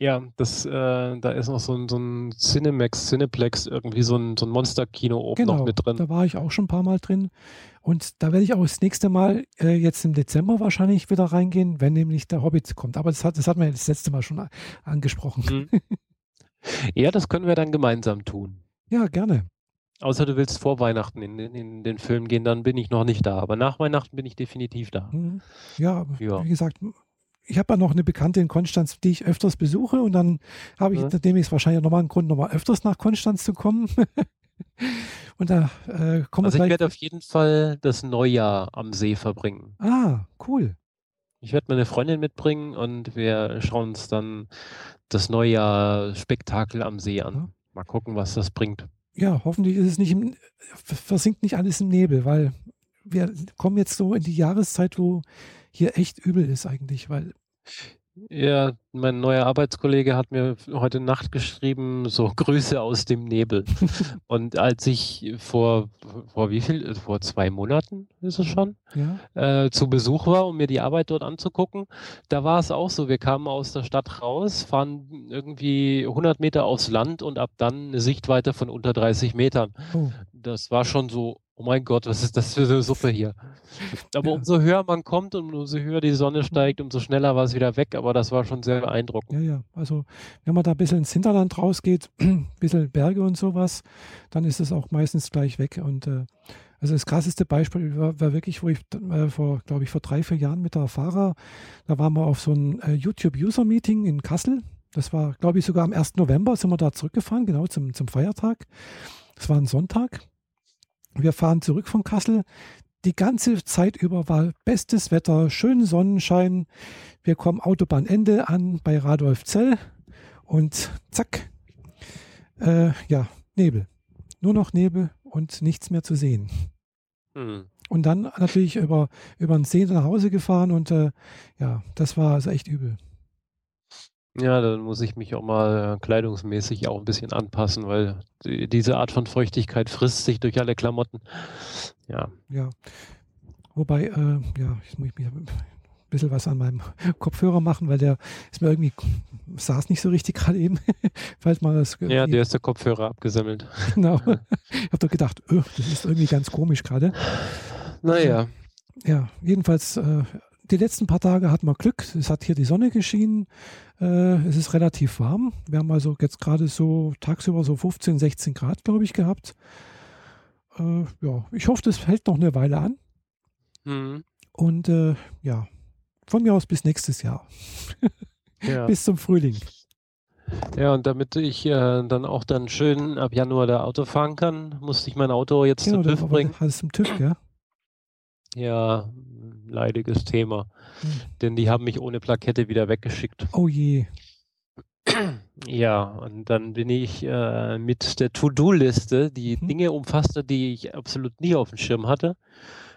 Ja, das, äh, da ist noch so ein, so ein Cinemax, Cineplex, irgendwie so ein, so ein Monster-Kino oben genau, noch mit drin. Da war ich auch schon ein paar Mal drin. Und da werde ich auch das nächste Mal äh, jetzt im Dezember wahrscheinlich wieder reingehen, wenn nämlich der Hobbit kommt. Aber das hat, das hat man ja das letzte Mal schon angesprochen. Mhm. *laughs* Ja, das können wir dann gemeinsam tun. Ja, gerne. Außer du willst vor Weihnachten in, in, in, den Film gehen, dann bin ich noch nicht da. Aber nach Weihnachten bin ich definitiv da. Mhm. Ja, ja. wie gesagt, ich habe ja noch eine Bekannte in Konstanz, die ich öfters besuche und dann habe ich ja. demnächst wahrscheinlich nochmal einen Grund, nochmal öfters nach Konstanz zu kommen. *laughs* und da äh, kommen also ich werde auf jeden Fall das Neujahr am See verbringen. Ah, cool. Ich werde meine Freundin mitbringen und wir schauen uns dann das Neujahr Spektakel am See an. Ja. Mal gucken, was das bringt ja, hoffentlich ist es nicht im, versinkt nicht alles im Nebel, weil wir kommen jetzt so in die Jahreszeit, wo hier echt übel ist eigentlich, weil ja, mein neuer Arbeitskollege hat mir heute Nacht geschrieben, so *laughs* Grüße aus dem Nebel. *laughs* und als ich vor, vor wie viel, vor zwei Monaten ist es schon, ja. äh, zu Besuch war, um mir die Arbeit dort anzugucken, da war es auch so, wir kamen aus der Stadt raus, fahren irgendwie 100 Meter aufs Land und ab dann eine Sichtweite von unter 30 Metern. Oh. Das war schon so, oh mein Gott, was ist das für eine Suppe hier? Aber umso höher man kommt und umso höher die Sonne steigt, umso schneller war es wieder weg. Aber das war schon sehr beeindruckend. Ja, ja. Also wenn man da ein bisschen ins Hinterland rausgeht, *clears throat* ein bisschen Berge und sowas, dann ist es auch meistens gleich weg. Und äh, also das krasseste Beispiel war, war wirklich, wo ich äh, vor, glaube ich, vor drei, vier Jahren mit der Fahrer, da waren wir auf so ein äh, YouTube-User-Meeting in Kassel. Das war, glaube ich, sogar am 1. November sind wir da zurückgefahren, genau zum, zum Feiertag. Das war ein Sonntag. Wir fahren zurück von Kassel. Die ganze Zeit über war bestes Wetter, schön Sonnenschein. Wir kommen Autobahnende an bei Radolfzell und zack, äh, ja, Nebel. Nur noch Nebel und nichts mehr zu sehen. Hm. Und dann natürlich über, über den See nach Hause gefahren und äh, ja, das war also echt übel. Ja, dann muss ich mich auch mal äh, kleidungsmäßig auch ein bisschen anpassen, weil die, diese Art von Feuchtigkeit frisst sich durch alle Klamotten. Ja. Ja. Wobei, äh, ja, ich muss mich bisschen was an meinem *laughs* Kopfhörer machen, weil der ist mir irgendwie, saß nicht so richtig *laughs* gerade eben. Falls mal das ja, der ist der Kopfhörer abgesammelt. *laughs* Genau. Ich habe doch gedacht, öh, das ist irgendwie ganz komisch gerade. Naja. Ja, jedenfalls, äh, die letzten paar Tage hatten wir Glück. Es hat hier die Sonne geschienen. Äh, es ist relativ warm. Wir haben also jetzt gerade so tagsüber so 15, 16 Grad, glaube ich, gehabt. Äh, ja, ich hoffe, das hält noch eine Weile an. Mhm. Und äh, ja, von mir aus bis nächstes Jahr. *laughs* ja. bis zum Frühling. Ja, und damit ich äh, dann auch dann schön ab Januar da Auto fahren kann, musste ich mein Auto jetzt genau, zum TÜV bringen. Alles zum TÜV, ja? Ja, leidiges Thema. Hm. Denn die haben mich ohne Plakette wieder weggeschickt. Oh je. Ja, und dann bin ich äh, mit der To-Do-Liste, die mhm. Dinge umfasste, die ich absolut nie auf dem Schirm hatte,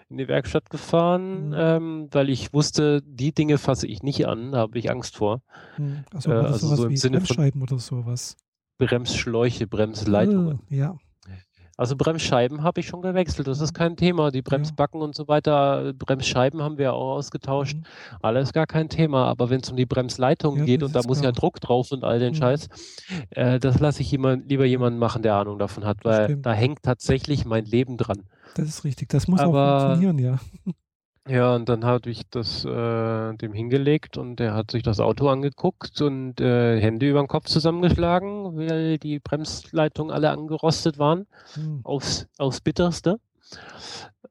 in die Werkstatt gefahren, mhm. ähm, weil ich wusste, die Dinge fasse ich nicht an, da habe ich Angst vor. Mhm. Also, äh, also so im Sinne von oder sowas. Bremsschläuche, Bremsleitungen. Oh, ja. Also Bremsscheiben habe ich schon gewechselt, das ist kein Thema. Die Bremsbacken ja. und so weiter, Bremsscheiben haben wir auch ausgetauscht. Mhm. Alles gar kein Thema. Aber wenn es um die Bremsleitung ja, geht und da muss klar. ja Druck drauf und all den mhm. Scheiß, äh, das lasse ich jemand, lieber jemanden machen, der Ahnung davon hat, weil da hängt tatsächlich mein Leben dran. Das ist richtig, das muss Aber, auch funktionieren, ja. Ja, und dann habe ich das äh, dem hingelegt und er hat sich das Auto angeguckt und äh, Hände über den Kopf zusammengeschlagen, weil die Bremsleitungen alle angerostet waren. Hm. Aufs, aufs Bitterste.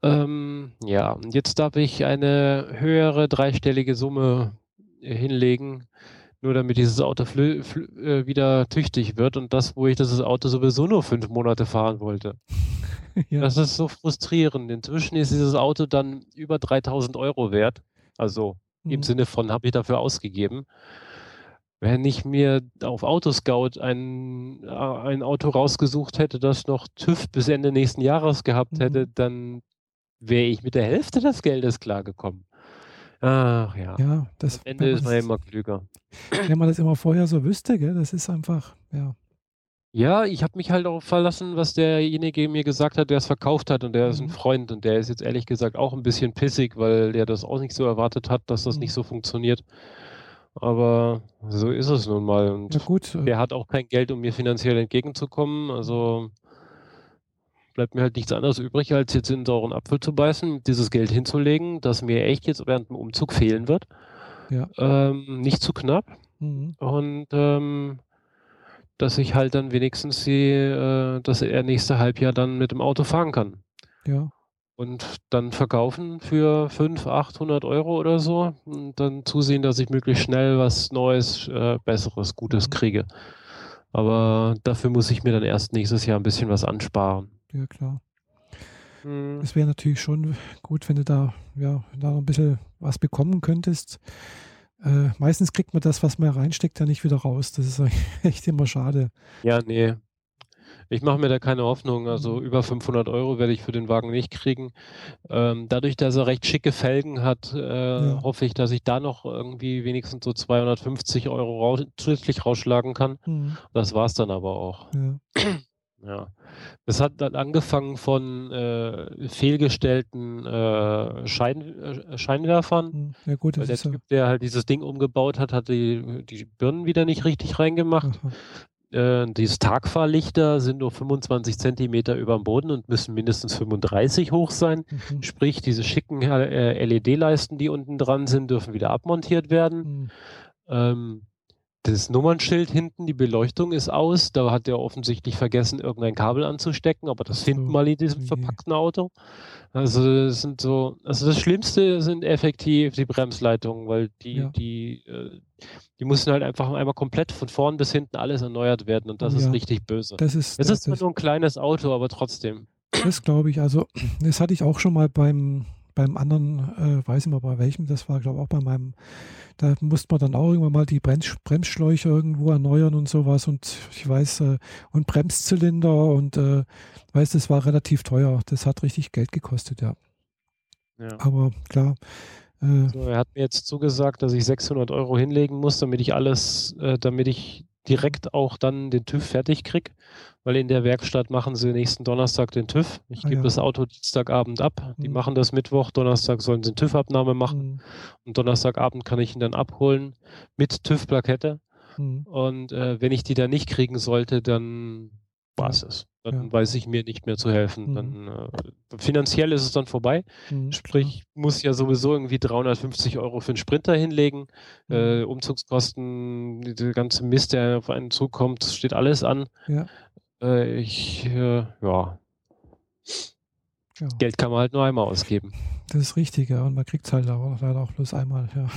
Ähm, ja, und jetzt darf ich eine höhere dreistellige Summe äh, hinlegen, nur damit dieses Auto äh, wieder tüchtig wird und das, wo ich das Auto sowieso nur fünf Monate fahren wollte. *laughs* *laughs* ja. Das ist so frustrierend. Inzwischen ist dieses Auto dann über 3000 Euro wert. Also mhm. im Sinne von, habe ich dafür ausgegeben. Wenn ich mir auf Autoscout ein, äh, ein Auto rausgesucht hätte, das noch TÜV bis Ende nächsten Jahres gehabt mhm. hätte, dann wäre ich mit der Hälfte des Geldes klargekommen. Ach ja. Ja, das Am Ende ist man immer klüger. Wenn man das immer vorher so wüsste, gell, das ist einfach, ja. Ja, ich habe mich halt darauf verlassen, was derjenige mir gesagt hat, der es verkauft hat und der ist ein mhm. Freund und der ist jetzt ehrlich gesagt auch ein bisschen pissig, weil der das auch nicht so erwartet hat, dass das nicht mhm. so funktioniert. Aber so ist es nun mal und Ja gut, äh der hat auch kein Geld, um mir finanziell entgegenzukommen. Also bleibt mir halt nichts anderes übrig, als jetzt in 'n sauren Apfel zu beißen, dieses Geld hinzulegen, das mir echt jetzt während dem Umzug fehlen wird. Ja. Ähm, nicht zu knapp. Mhm. Und, ähm dass ich halt dann wenigstens die, äh, dass er nächste Halbjahr dann mit dem Auto fahren kann. Ja. Und dann verkaufen für 500, 800 Euro oder so und dann zusehen, dass ich möglichst schnell was Neues, äh, Besseres, Gutes mhm. kriege. Aber dafür muss ich mir dann erst nächstes Jahr ein bisschen was ansparen. Ja, klar. Mhm. Es wäre natürlich schon gut, wenn du da, ja, da noch ein bisschen was bekommen könntest. Äh, meistens kriegt man das, was man reinsteckt, ja nicht wieder raus. Das ist *laughs* echt immer schade. Ja, nee. Ich mache mir da keine Hoffnung. Also mhm. über 500 Euro werde ich für den Wagen nicht kriegen. Ähm, dadurch, dass er recht schicke Felgen hat, äh, ja. hoffe ich, dass ich da noch irgendwie wenigstens so 250 Euro raus zusätzlich rausschlagen kann. Mhm. Das war es dann aber auch. Ja. *clears throat* Ja. Das hat dann angefangen von äh, fehlgestellten äh, Schein, äh, Scheinwerfern. Hm, ja gut, das der Typ, ja der halt dieses Ding umgebaut hat, hat die, die Birnen wieder nicht richtig reingemacht. Äh, diese Tagfahrlichter sind nur 25 Zentimeter über dem Boden und müssen mindestens 35 hoch sein. Mhm. Sprich, diese schicken äh, LED-Leisten, die unten dran sind, dürfen wieder abmontiert werden. Mhm. Ähm, das Nummernschild hinten, die Beleuchtung ist aus. Da hat er offensichtlich vergessen, irgendein Kabel anzustecken, aber das finden wir mal in diesem verpackten Auto. Also das sind so, also das Schlimmste sind effektiv die Bremsleitungen, weil die, ja. die, äh, die müssen halt einfach einmal komplett von vorn bis hinten alles erneuert werden und das ja. ist richtig böse. Das ist, es ist zwar nur ein kleines Auto, aber trotzdem. Das glaube ich. Also *clears throat* das hatte ich auch schon mal beim beim anderen, äh, weiß ich mal bei welchem, das war glaube ich auch bei meinem, da musste man dann auch irgendwann mal die Brems Bremsschläuche irgendwo erneuern und sowas und ich weiß, äh, und Bremszylinder und äh, weiß, das war relativ teuer. Das hat richtig Geld gekostet, ja. ja. Aber klar. Äh, so, er hat mir jetzt zugesagt, dass ich 600 Euro hinlegen muss, damit ich alles, äh, damit ich direkt auch dann den TÜV fertig kriege, weil in der Werkstatt machen sie nächsten Donnerstag den TÜV. Ich ah, gebe ja. das Auto Dienstagabend ab. Die mhm. machen das Mittwoch, Donnerstag sollen sie eine TÜV-Abnahme machen mhm. und Donnerstagabend kann ich ihn dann abholen mit TÜV-Plakette. Mhm. Und äh, wenn ich die dann nicht kriegen sollte, dann war es es. Dann ja. weiß ich mir nicht mehr zu helfen. Mhm. Dann äh, finanziell ist es dann vorbei. Mhm, Sprich, klar. muss ja sowieso irgendwie 350 Euro für einen Sprinter hinlegen. Mhm. Äh, Umzugskosten, der ganze Mist, der auf einen zukommt, steht alles an. Ja. Äh, ich, äh, ja. ja. Geld kann man halt nur einmal ausgeben. Das ist richtig, ja. Und man kriegt es halt auch, leider auch bloß einmal, ja.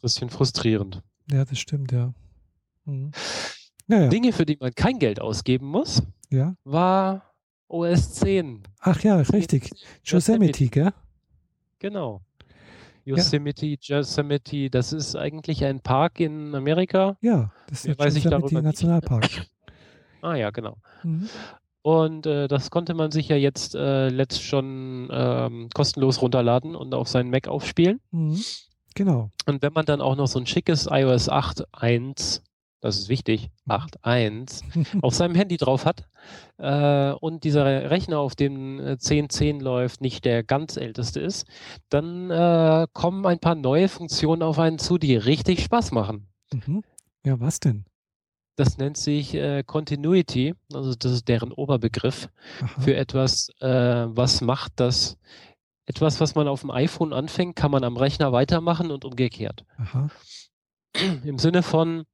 Bisschen frustrierend. Ja, das stimmt, ja. Mhm. Ja, ja. Dinge, für die man kein Geld ausgeben muss, ja. war OS 10. Ach ja, richtig. Yosemite, gell? Genau. Yosemite. Yosemite, das ist eigentlich ein Park in Amerika. Ja, das ist der Yosemite Nationalpark. ah ja, genau. Mhm. Und äh, das konnte man sich ja jetzt äh, letzt schon ähm, kostenlos runterladen und auf seinen Mac aufspielen. Mhm. Genau. Und wenn man dann auch noch so ein schickes iOS 8.1 das ist wichtig, 8.1, mhm. *laughs* auf seinem Handy drauf hat äh, und dieser Rechner, auf dem 10.10 äh, läuft, nicht der ganz älteste ist, dann äh, kommen ein paar neue Funktionen auf einen zu, die richtig Spaß machen. Mhm. Ja, was denn? Das nennt sich äh, Continuity, also das ist deren Oberbegriff Aha. für etwas, äh, was macht das etwas, was man auf dem iPhone anfängt, kann man am Rechner weitermachen und umgekehrt. Aha. Im Sinne von,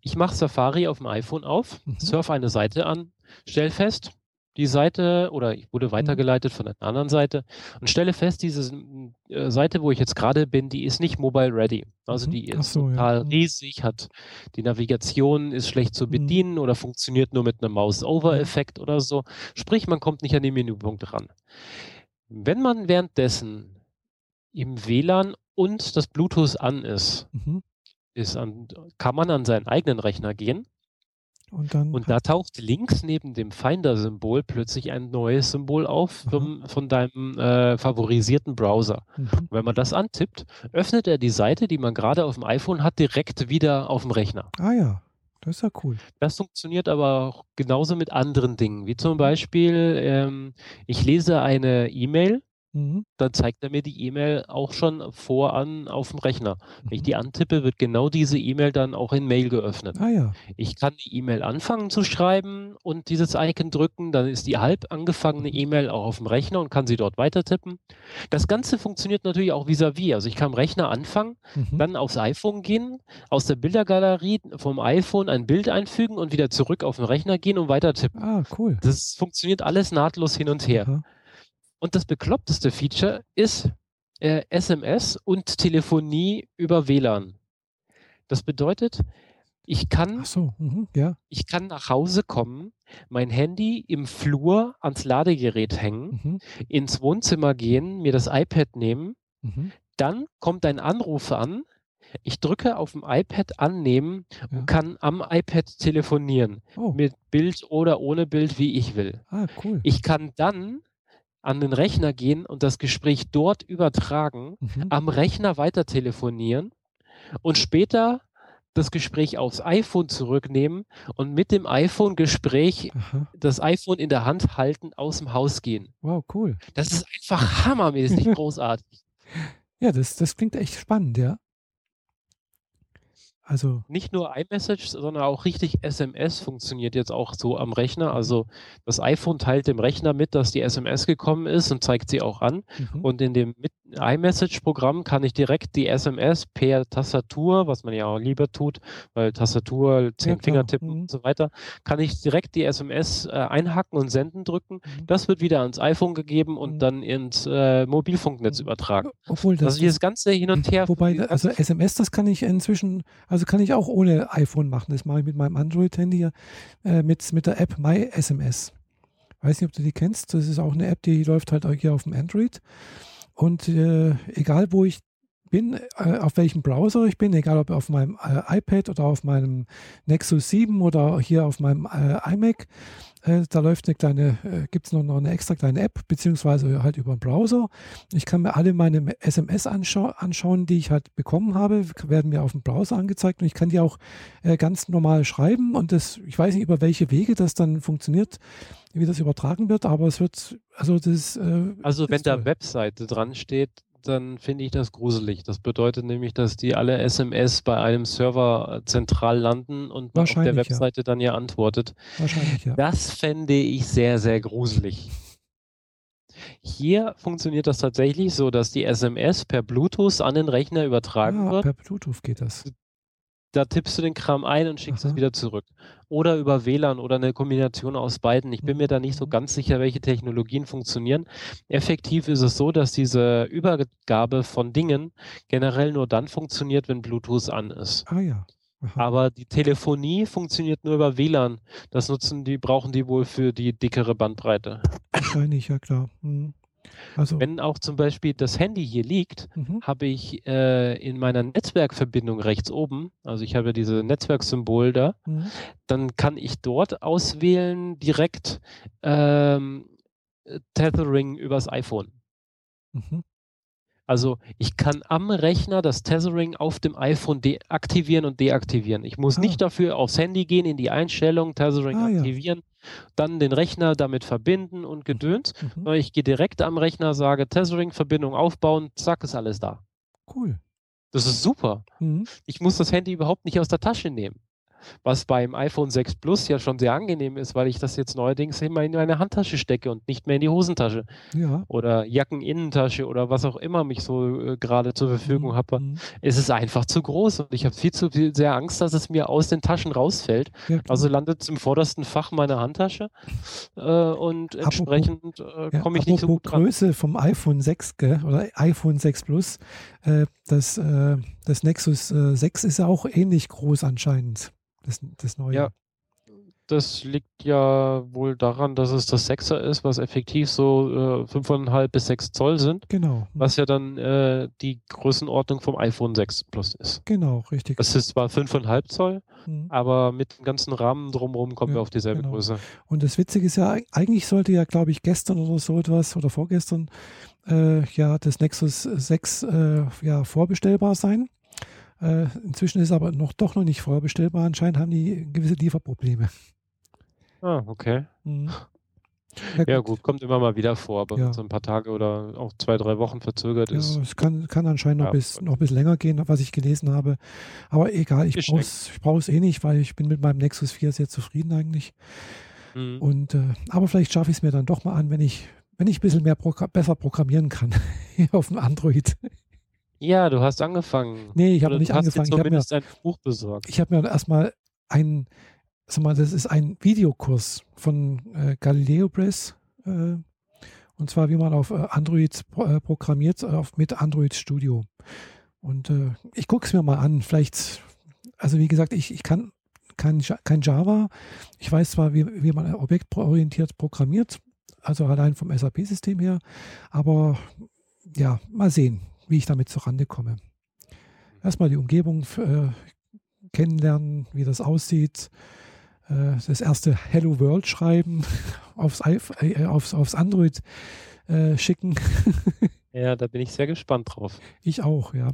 ich mache Safari auf dem iPhone auf, mhm. surfe eine Seite an, stelle fest, die Seite oder ich wurde mhm. weitergeleitet von einer anderen Seite und stelle fest, diese äh, Seite, wo ich jetzt gerade bin, die ist nicht mobile ready. Also mhm. die ist so, total ja. Riesig, hat die Navigation ist schlecht zu bedienen mhm. oder funktioniert nur mit einem Mouse-Over-Effekt oder so. Sprich, man kommt nicht an den Menüpunkt ran. Wenn man währenddessen im WLAN und das Bluetooth an ist, mhm ist an, kann man an seinen eigenen Rechner gehen. Und, dann und da taucht links neben dem Finder-Symbol plötzlich ein neues Symbol auf vom, von deinem äh, favorisierten Browser. Mhm. Wenn man das antippt, öffnet er die Seite, die man gerade auf dem iPhone hat, direkt wieder auf dem Rechner. Ah ja, das ist ja cool. Das funktioniert aber auch genauso mit anderen Dingen, wie zum Beispiel, ähm, ich lese eine E-Mail Mhm. Dann zeigt er mir die E-Mail auch schon voran auf dem Rechner. Wenn mhm. ich die antippe, wird genau diese E-Mail dann auch in Mail geöffnet. Ah, ja. Ich kann die E-Mail anfangen zu schreiben und dieses Icon drücken, dann ist die halb angefangene mhm. E-Mail auch auf dem Rechner und kann sie dort weiter tippen. Das Ganze funktioniert natürlich auch vis-à-vis. -vis. Also ich kann am Rechner anfangen, mhm. dann aufs iPhone gehen, aus der Bildergalerie vom iPhone ein Bild einfügen und wieder zurück auf den Rechner gehen und weiter tippen. Ah, cool. Das funktioniert alles nahtlos hin und her. Und das bekloppteste Feature ist äh, SMS und Telefonie über WLAN. Das bedeutet, ich kann, so, mh, ja. ich kann nach Hause kommen, mein Handy im Flur ans Ladegerät hängen, mhm. ins Wohnzimmer gehen, mir das iPad nehmen, mhm. dann kommt ein Anruf an, ich drücke auf dem iPad annehmen ja. und kann am iPad telefonieren. Oh. Mit Bild oder ohne Bild, wie ich will. Ah, cool. Ich kann dann an den Rechner gehen und das Gespräch dort übertragen, mhm. am Rechner weiter telefonieren und später das Gespräch aufs iPhone zurücknehmen und mit dem iPhone-Gespräch das iPhone in der Hand halten, aus dem Haus gehen. Wow, cool. Das ist einfach hammermäßig großartig. Ja, das, das klingt echt spannend, ja. Also nicht nur iMessage, sondern auch richtig SMS funktioniert jetzt auch so am Rechner. Also das iPhone teilt dem Rechner mit, dass die SMS gekommen ist und zeigt sie auch an. Mhm. Und in dem iMessage-Programm kann ich direkt die SMS per Tastatur, was man ja auch lieber tut, weil Tastatur, zehn ja, Fingertippen mhm. und so weiter, kann ich direkt die SMS äh, einhacken und senden drücken. Mhm. Das wird wieder ans iPhone gegeben und mhm. dann ins äh, Mobilfunknetz mhm. übertragen. Obwohl das also dieses ganze hin und her. Wobei, also SMS, das kann ich inzwischen also kann ich auch ohne iPhone machen. Das mache ich mit meinem Android-Handy äh, mit, mit der App MySMS. Weiß nicht, ob du die kennst. Das ist auch eine App, die läuft halt hier auf dem Android. Und äh, egal, wo ich bin, äh, auf welchem Browser ich bin, egal ob auf meinem äh, iPad oder auf meinem Nexus 7 oder hier auf meinem äh, iMac. Äh, da läuft eine kleine, äh, gibt es noch, noch eine extra kleine App, beziehungsweise halt über den Browser. Ich kann mir alle meine SMS anschau anschauen, die ich halt bekommen habe, werden mir auf dem Browser angezeigt und ich kann die auch äh, ganz normal schreiben und das, ich weiß nicht, über welche Wege das dann funktioniert, wie das übertragen wird, aber es wird, also das. Äh, also wenn da Webseite dran steht, dann finde ich das gruselig. Das bedeutet nämlich, dass die alle SMS bei einem Server äh, zentral landen und auf der Webseite ja. dann ja antwortet. Wahrscheinlich, ja. Das fände ich sehr, sehr gruselig. Hier funktioniert das tatsächlich so, dass die SMS per Bluetooth an den Rechner übertragen ja, wird. Per Bluetooth geht das da tippst du den Kram ein und schickst Aha. es wieder zurück. Oder über WLAN oder eine Kombination aus beiden. Ich bin mir da nicht so mhm. ganz sicher, welche Technologien funktionieren. Effektiv ist es so, dass diese Übergabe von Dingen generell nur dann funktioniert, wenn Bluetooth an ist. Ah ja. Aber die Telefonie funktioniert nur über WLAN. Das nutzen die, brauchen die wohl für die dickere Bandbreite. Wahrscheinlich, ja klar. Hm. Also, Wenn auch zum Beispiel das Handy hier liegt, mhm. habe ich äh, in meiner Netzwerkverbindung rechts oben, also ich habe diese Netzwerksymbol da, mhm. dann kann ich dort auswählen direkt ähm, Tethering übers iPhone. Mhm. Also ich kann am Rechner das Tethering auf dem iPhone deaktivieren und deaktivieren. Ich muss ah. nicht dafür aufs Handy gehen, in die Einstellung, Tethering ah, aktivieren, ja. Dann den Rechner damit verbinden und gedöns. Mhm. Ich gehe direkt am Rechner, sage Tethering-Verbindung aufbauen, zack, ist alles da. Cool. Das ist super. Mhm. Ich muss das Handy überhaupt nicht aus der Tasche nehmen was beim iPhone 6 Plus ja schon sehr angenehm ist, weil ich das jetzt neuerdings immer in meine Handtasche stecke und nicht mehr in die Hosentasche. Ja. Oder Jackeninnentasche oder was auch immer mich so äh, gerade zur Verfügung mhm. habe. Mhm. Es ist einfach zu groß und ich habe viel zu viel sehr Angst, dass es mir aus den Taschen rausfällt. Ja, also landet es im vordersten Fach meiner Handtasche äh, und entsprechend äh, komme ich ja, nicht so gut dran. Größe vom iPhone 6 gell, oder iPhone 6 Plus, äh, das, äh, das Nexus 6 äh, ist ja auch ähnlich groß anscheinend das, das neue. Ja, das liegt ja wohl daran, dass es das 6er ist, was effektiv so äh, 5,5 bis 6 Zoll sind. Genau. Was ja dann äh, die Größenordnung vom iPhone 6 Plus ist. Genau, richtig. Das ist zwar 5,5 Zoll, mhm. aber mit dem ganzen Rahmen drumherum kommen ja, wir auf dieselbe genau. Größe. Und das Witzige ist ja, eigentlich sollte ja, glaube ich, gestern oder so etwas oder vorgestern äh, ja das Nexus 6 äh, ja vorbestellbar sein. Äh, inzwischen ist es aber noch doch noch nicht vorbestellbar. Anscheinend haben die gewisse Lieferprobleme. Ah, okay. Mhm. Ja, ja, gut, kommt immer mal wieder vor, aber ja. so ein paar Tage oder auch zwei, drei Wochen verzögert ja, ist. Es kann, kann anscheinend noch, bis, noch bis länger gehen, was ich gelesen habe. Aber egal, ich brauche es eh nicht, weil ich bin mit meinem Nexus 4 sehr zufrieden eigentlich. Mhm. Und, äh, aber vielleicht schaffe ich es mir dann doch mal an, wenn ich, wenn ich ein bisschen mehr Progr besser programmieren kann *laughs* auf dem Android. Ja, du hast angefangen. Nee, ich habe nicht angefangen. Ich habe mir ein Buch besorgt. Ich habe mir erstmal ein, sag mal, das ist ein Videokurs von äh, Galileo Press. Äh, und zwar, wie man auf äh, Android äh, programmiert, äh, auf, mit Android Studio. Und ich gucke es mir mal an. Vielleicht, also wie gesagt, ich, ich kann kein, kein Java. Ich weiß zwar, wie, wie man objektorientiert programmiert, also allein vom SAP-System her, aber ja, mal sehen wie ich damit zurande komme. Erstmal die Umgebung äh, kennenlernen, wie das aussieht. Äh, das erste Hello World schreiben, *laughs* aufs, äh, aufs, aufs Android äh, schicken. *laughs* ja, da bin ich sehr gespannt drauf. Ich auch, ja.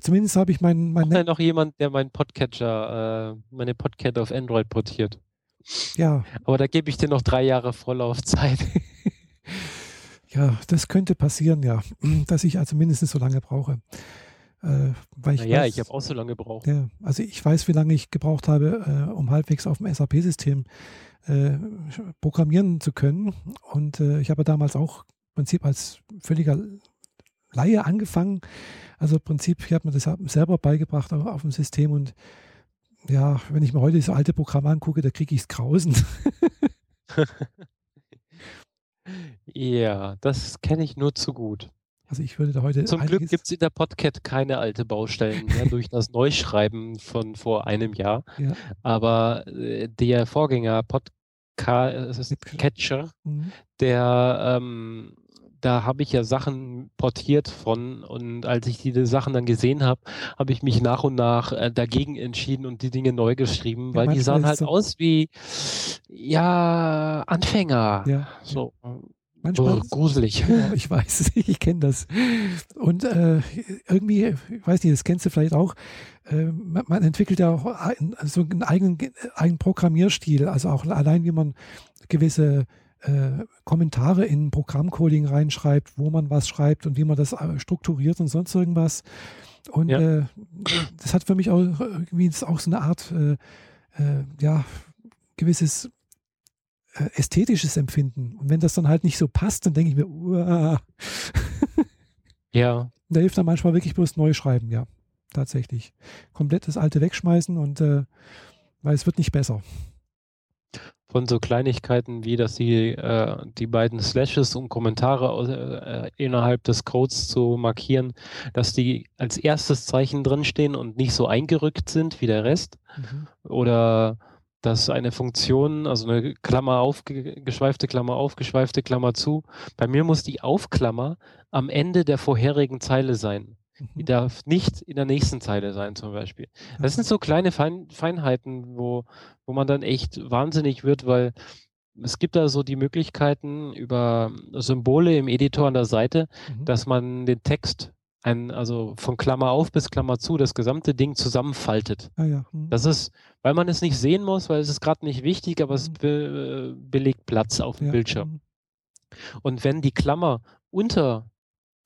Zumindest habe ich meinen. Mein Auch noch jemand, der meinen Podcatcher, äh, meine Podcat auf Android portiert. Ja. Aber da gebe ich dir noch drei Jahre Vorlaufzeit. *laughs* Ja, das könnte passieren, ja, *clears throat* dass ich also mindestens so lange brauche. Äh, weil ich naja, weiß, ich habe auch so lange gebraucht. Ja, also ich weiß, wie lange ich gebraucht habe, äh, um halbwegs auf dem SAP-System äh, programmieren zu können. Und äh, ich habe damals auch im Prinzip als völliger Laie angefangen. Also im Prinzip, ich habe mir das selber beigebracht auf, auf dem System und ja, wenn ich mir heute so alte Programme angucke, da kriege ich es grausen. *laughs* *laughs* Ja, das kenne ich nur zu gut. Also ich würde da heute. Zum Glück gibt es in der Podcat keine alte Baustellen mehr durch das Neuschreiben von vor einem Jahr. *laughs* Ja. Aber äh, der Vorgänger Podcatcher, mhm. der, ähm, da habe ich ja Sachen portiert von und als ich diese Sachen dann gesehen habe, habe ich mich nach und nach äh, dagegen entschieden und die Dinge neu geschrieben, ja, weil die sahen halt so aus wie ja Anfänger. Ja. So. Manchmal oh, gruselig. *laughs* Ja, ich weiß, *laughs* ich kenne das. Und äh, irgendwie, ich weiß nicht, das kennst du vielleicht auch, äh, man, man, entwickelt ja auch ein, so einen eigenen, eigenen Programmierstil, also auch allein, wie man gewisse äh, Kommentare in Programmcoding reinschreibt, wo man was schreibt und wie man das äh, strukturiert und sonst irgendwas. Und ja. äh, das hat für mich auch irgendwie auch so eine Art, äh, äh, ja, gewisses äh, ästhetisches Empfinden. Und wenn das dann halt nicht so passt, dann denke ich mir, Uah. ja. *laughs* Da hilft dann manchmal wirklich bloß neu schreiben, ja. Tatsächlich. Komplett das alte wegschmeißen und weil es wird nicht besser. Von so Kleinigkeiten wie, dass sie äh, die beiden Slashes und Kommentare äh, innerhalb des Codes zu markieren, dass die als erstes Zeichen drinstehen und nicht so eingerückt sind wie der Rest. Mhm. Oder dass eine Funktion, also eine Klammer auf, geschweifte Klammer auf, geschweifte Klammer zu, bei mir muss die Aufklammer am Ende der vorherigen Zeile sein. Die mhm. darf nicht in der nächsten Zeile sein, zum Beispiel. Das sind so kleine Fein Feinheiten, wo, wo man dann echt wahnsinnig wird, weil es gibt da so die Möglichkeiten über Symbole im Editor an der Seite, mhm. dass man den Text ein, also von Klammer auf bis Klammer zu, das gesamte Ding zusammenfaltet. Ah, ja. mhm. Das ist, weil man es nicht sehen muss, weil es ist gerade nicht wichtig, aber mhm. es be, belegt Platz auf dem ja. Bildschirm. Mhm. Und wenn die Klammer unter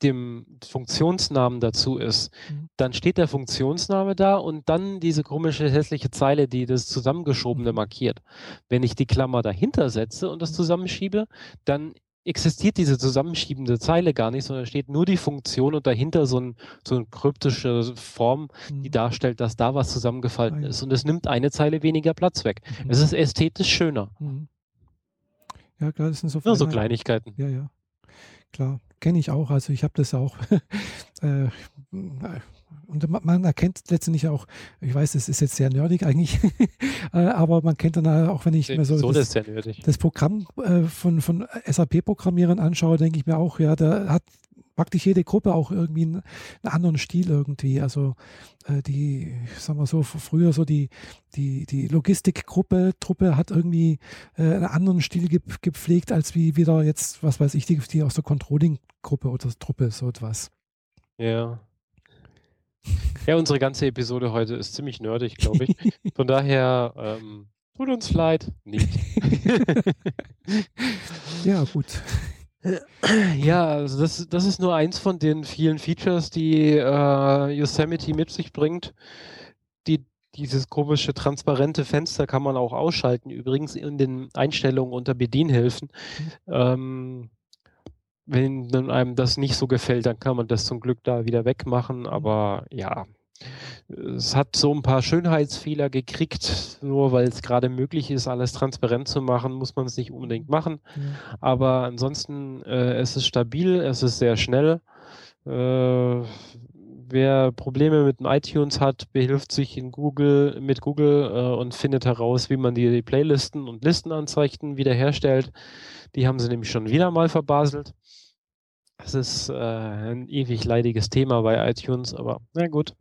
dem Funktionsnamen dazu ist, mhm. dann steht der Funktionsname da und dann diese komische hässliche Zeile, die das Zusammengeschobene mhm. markiert. Wenn ich die Klammer dahinter setze und das mhm. zusammenschiebe, dann existiert diese zusammenschiebende Zeile gar nicht, sondern steht nur die Funktion und dahinter so, ein, so eine kryptische Form, die darstellt, dass da was ah, ja. ist. Und es nimmt eine Zeile weniger Platz weg. Mhm. Es ist ästhetisch schöner. Mhm. Ja, klar, das sind so, ja, so Kleinigkeiten. Ja, ja. Klar, kenne ich auch. Also ich habe das auch *laughs* äh, und man erkennt letztendlich auch, ich weiß, es ist jetzt sehr nerdig eigentlich, *laughs* äh, aber man kennt dann auch, wenn ich mir so, so das, das, Programm äh, von, von SAP-Programmierern anschaue, denke ich mir auch, ja, da hat praktisch jede Gruppe auch irgendwie einen, einen anderen Stil irgendwie. Also äh, die, sagen wir so, früher so die, die, die Logistikgruppe, Truppe hat irgendwie äh, einen anderen Stil ge gepflegt, als wie wieder jetzt, was weiß ich, die, die aus der Controlling-Gruppe oder Truppe, so etwas. Ja. Ja, unsere ganze Episode heute ist ziemlich nerdig, glaube ich. *laughs* Von daher ähm, tut uns leid. Nicht. *laughs* ja, gut. Ja, also das, das ist nur eins von den vielen Features, die äh, Yosemite mit sich bringt. Die, dieses komische transparente Fenster kann man auch ausschalten, übrigens in den Einstellungen unter Bedienhilfen. Mhm. Ähm, wenn einem das nicht so gefällt, dann kann man das zum Glück da wieder wegmachen. Aber ja, es hat so ein paar Schönheitsfehler gekriegt, nur weil es gerade möglich ist, alles transparent zu machen, muss man es nicht unbedingt machen. Ja. Aber ansonsten, äh, es ist stabil, es ist sehr schnell. Äh, wer Probleme mit dem iTunes hat, behilft sich in Google mit Google äh, und findet heraus, wie man die, die Playlisten und Listenanzeigen wiederherstellt. Die haben sie nämlich schon wieder mal verbaselt. Das ist äh, ein ewig leidiges Thema bei iTunes, aber na gut.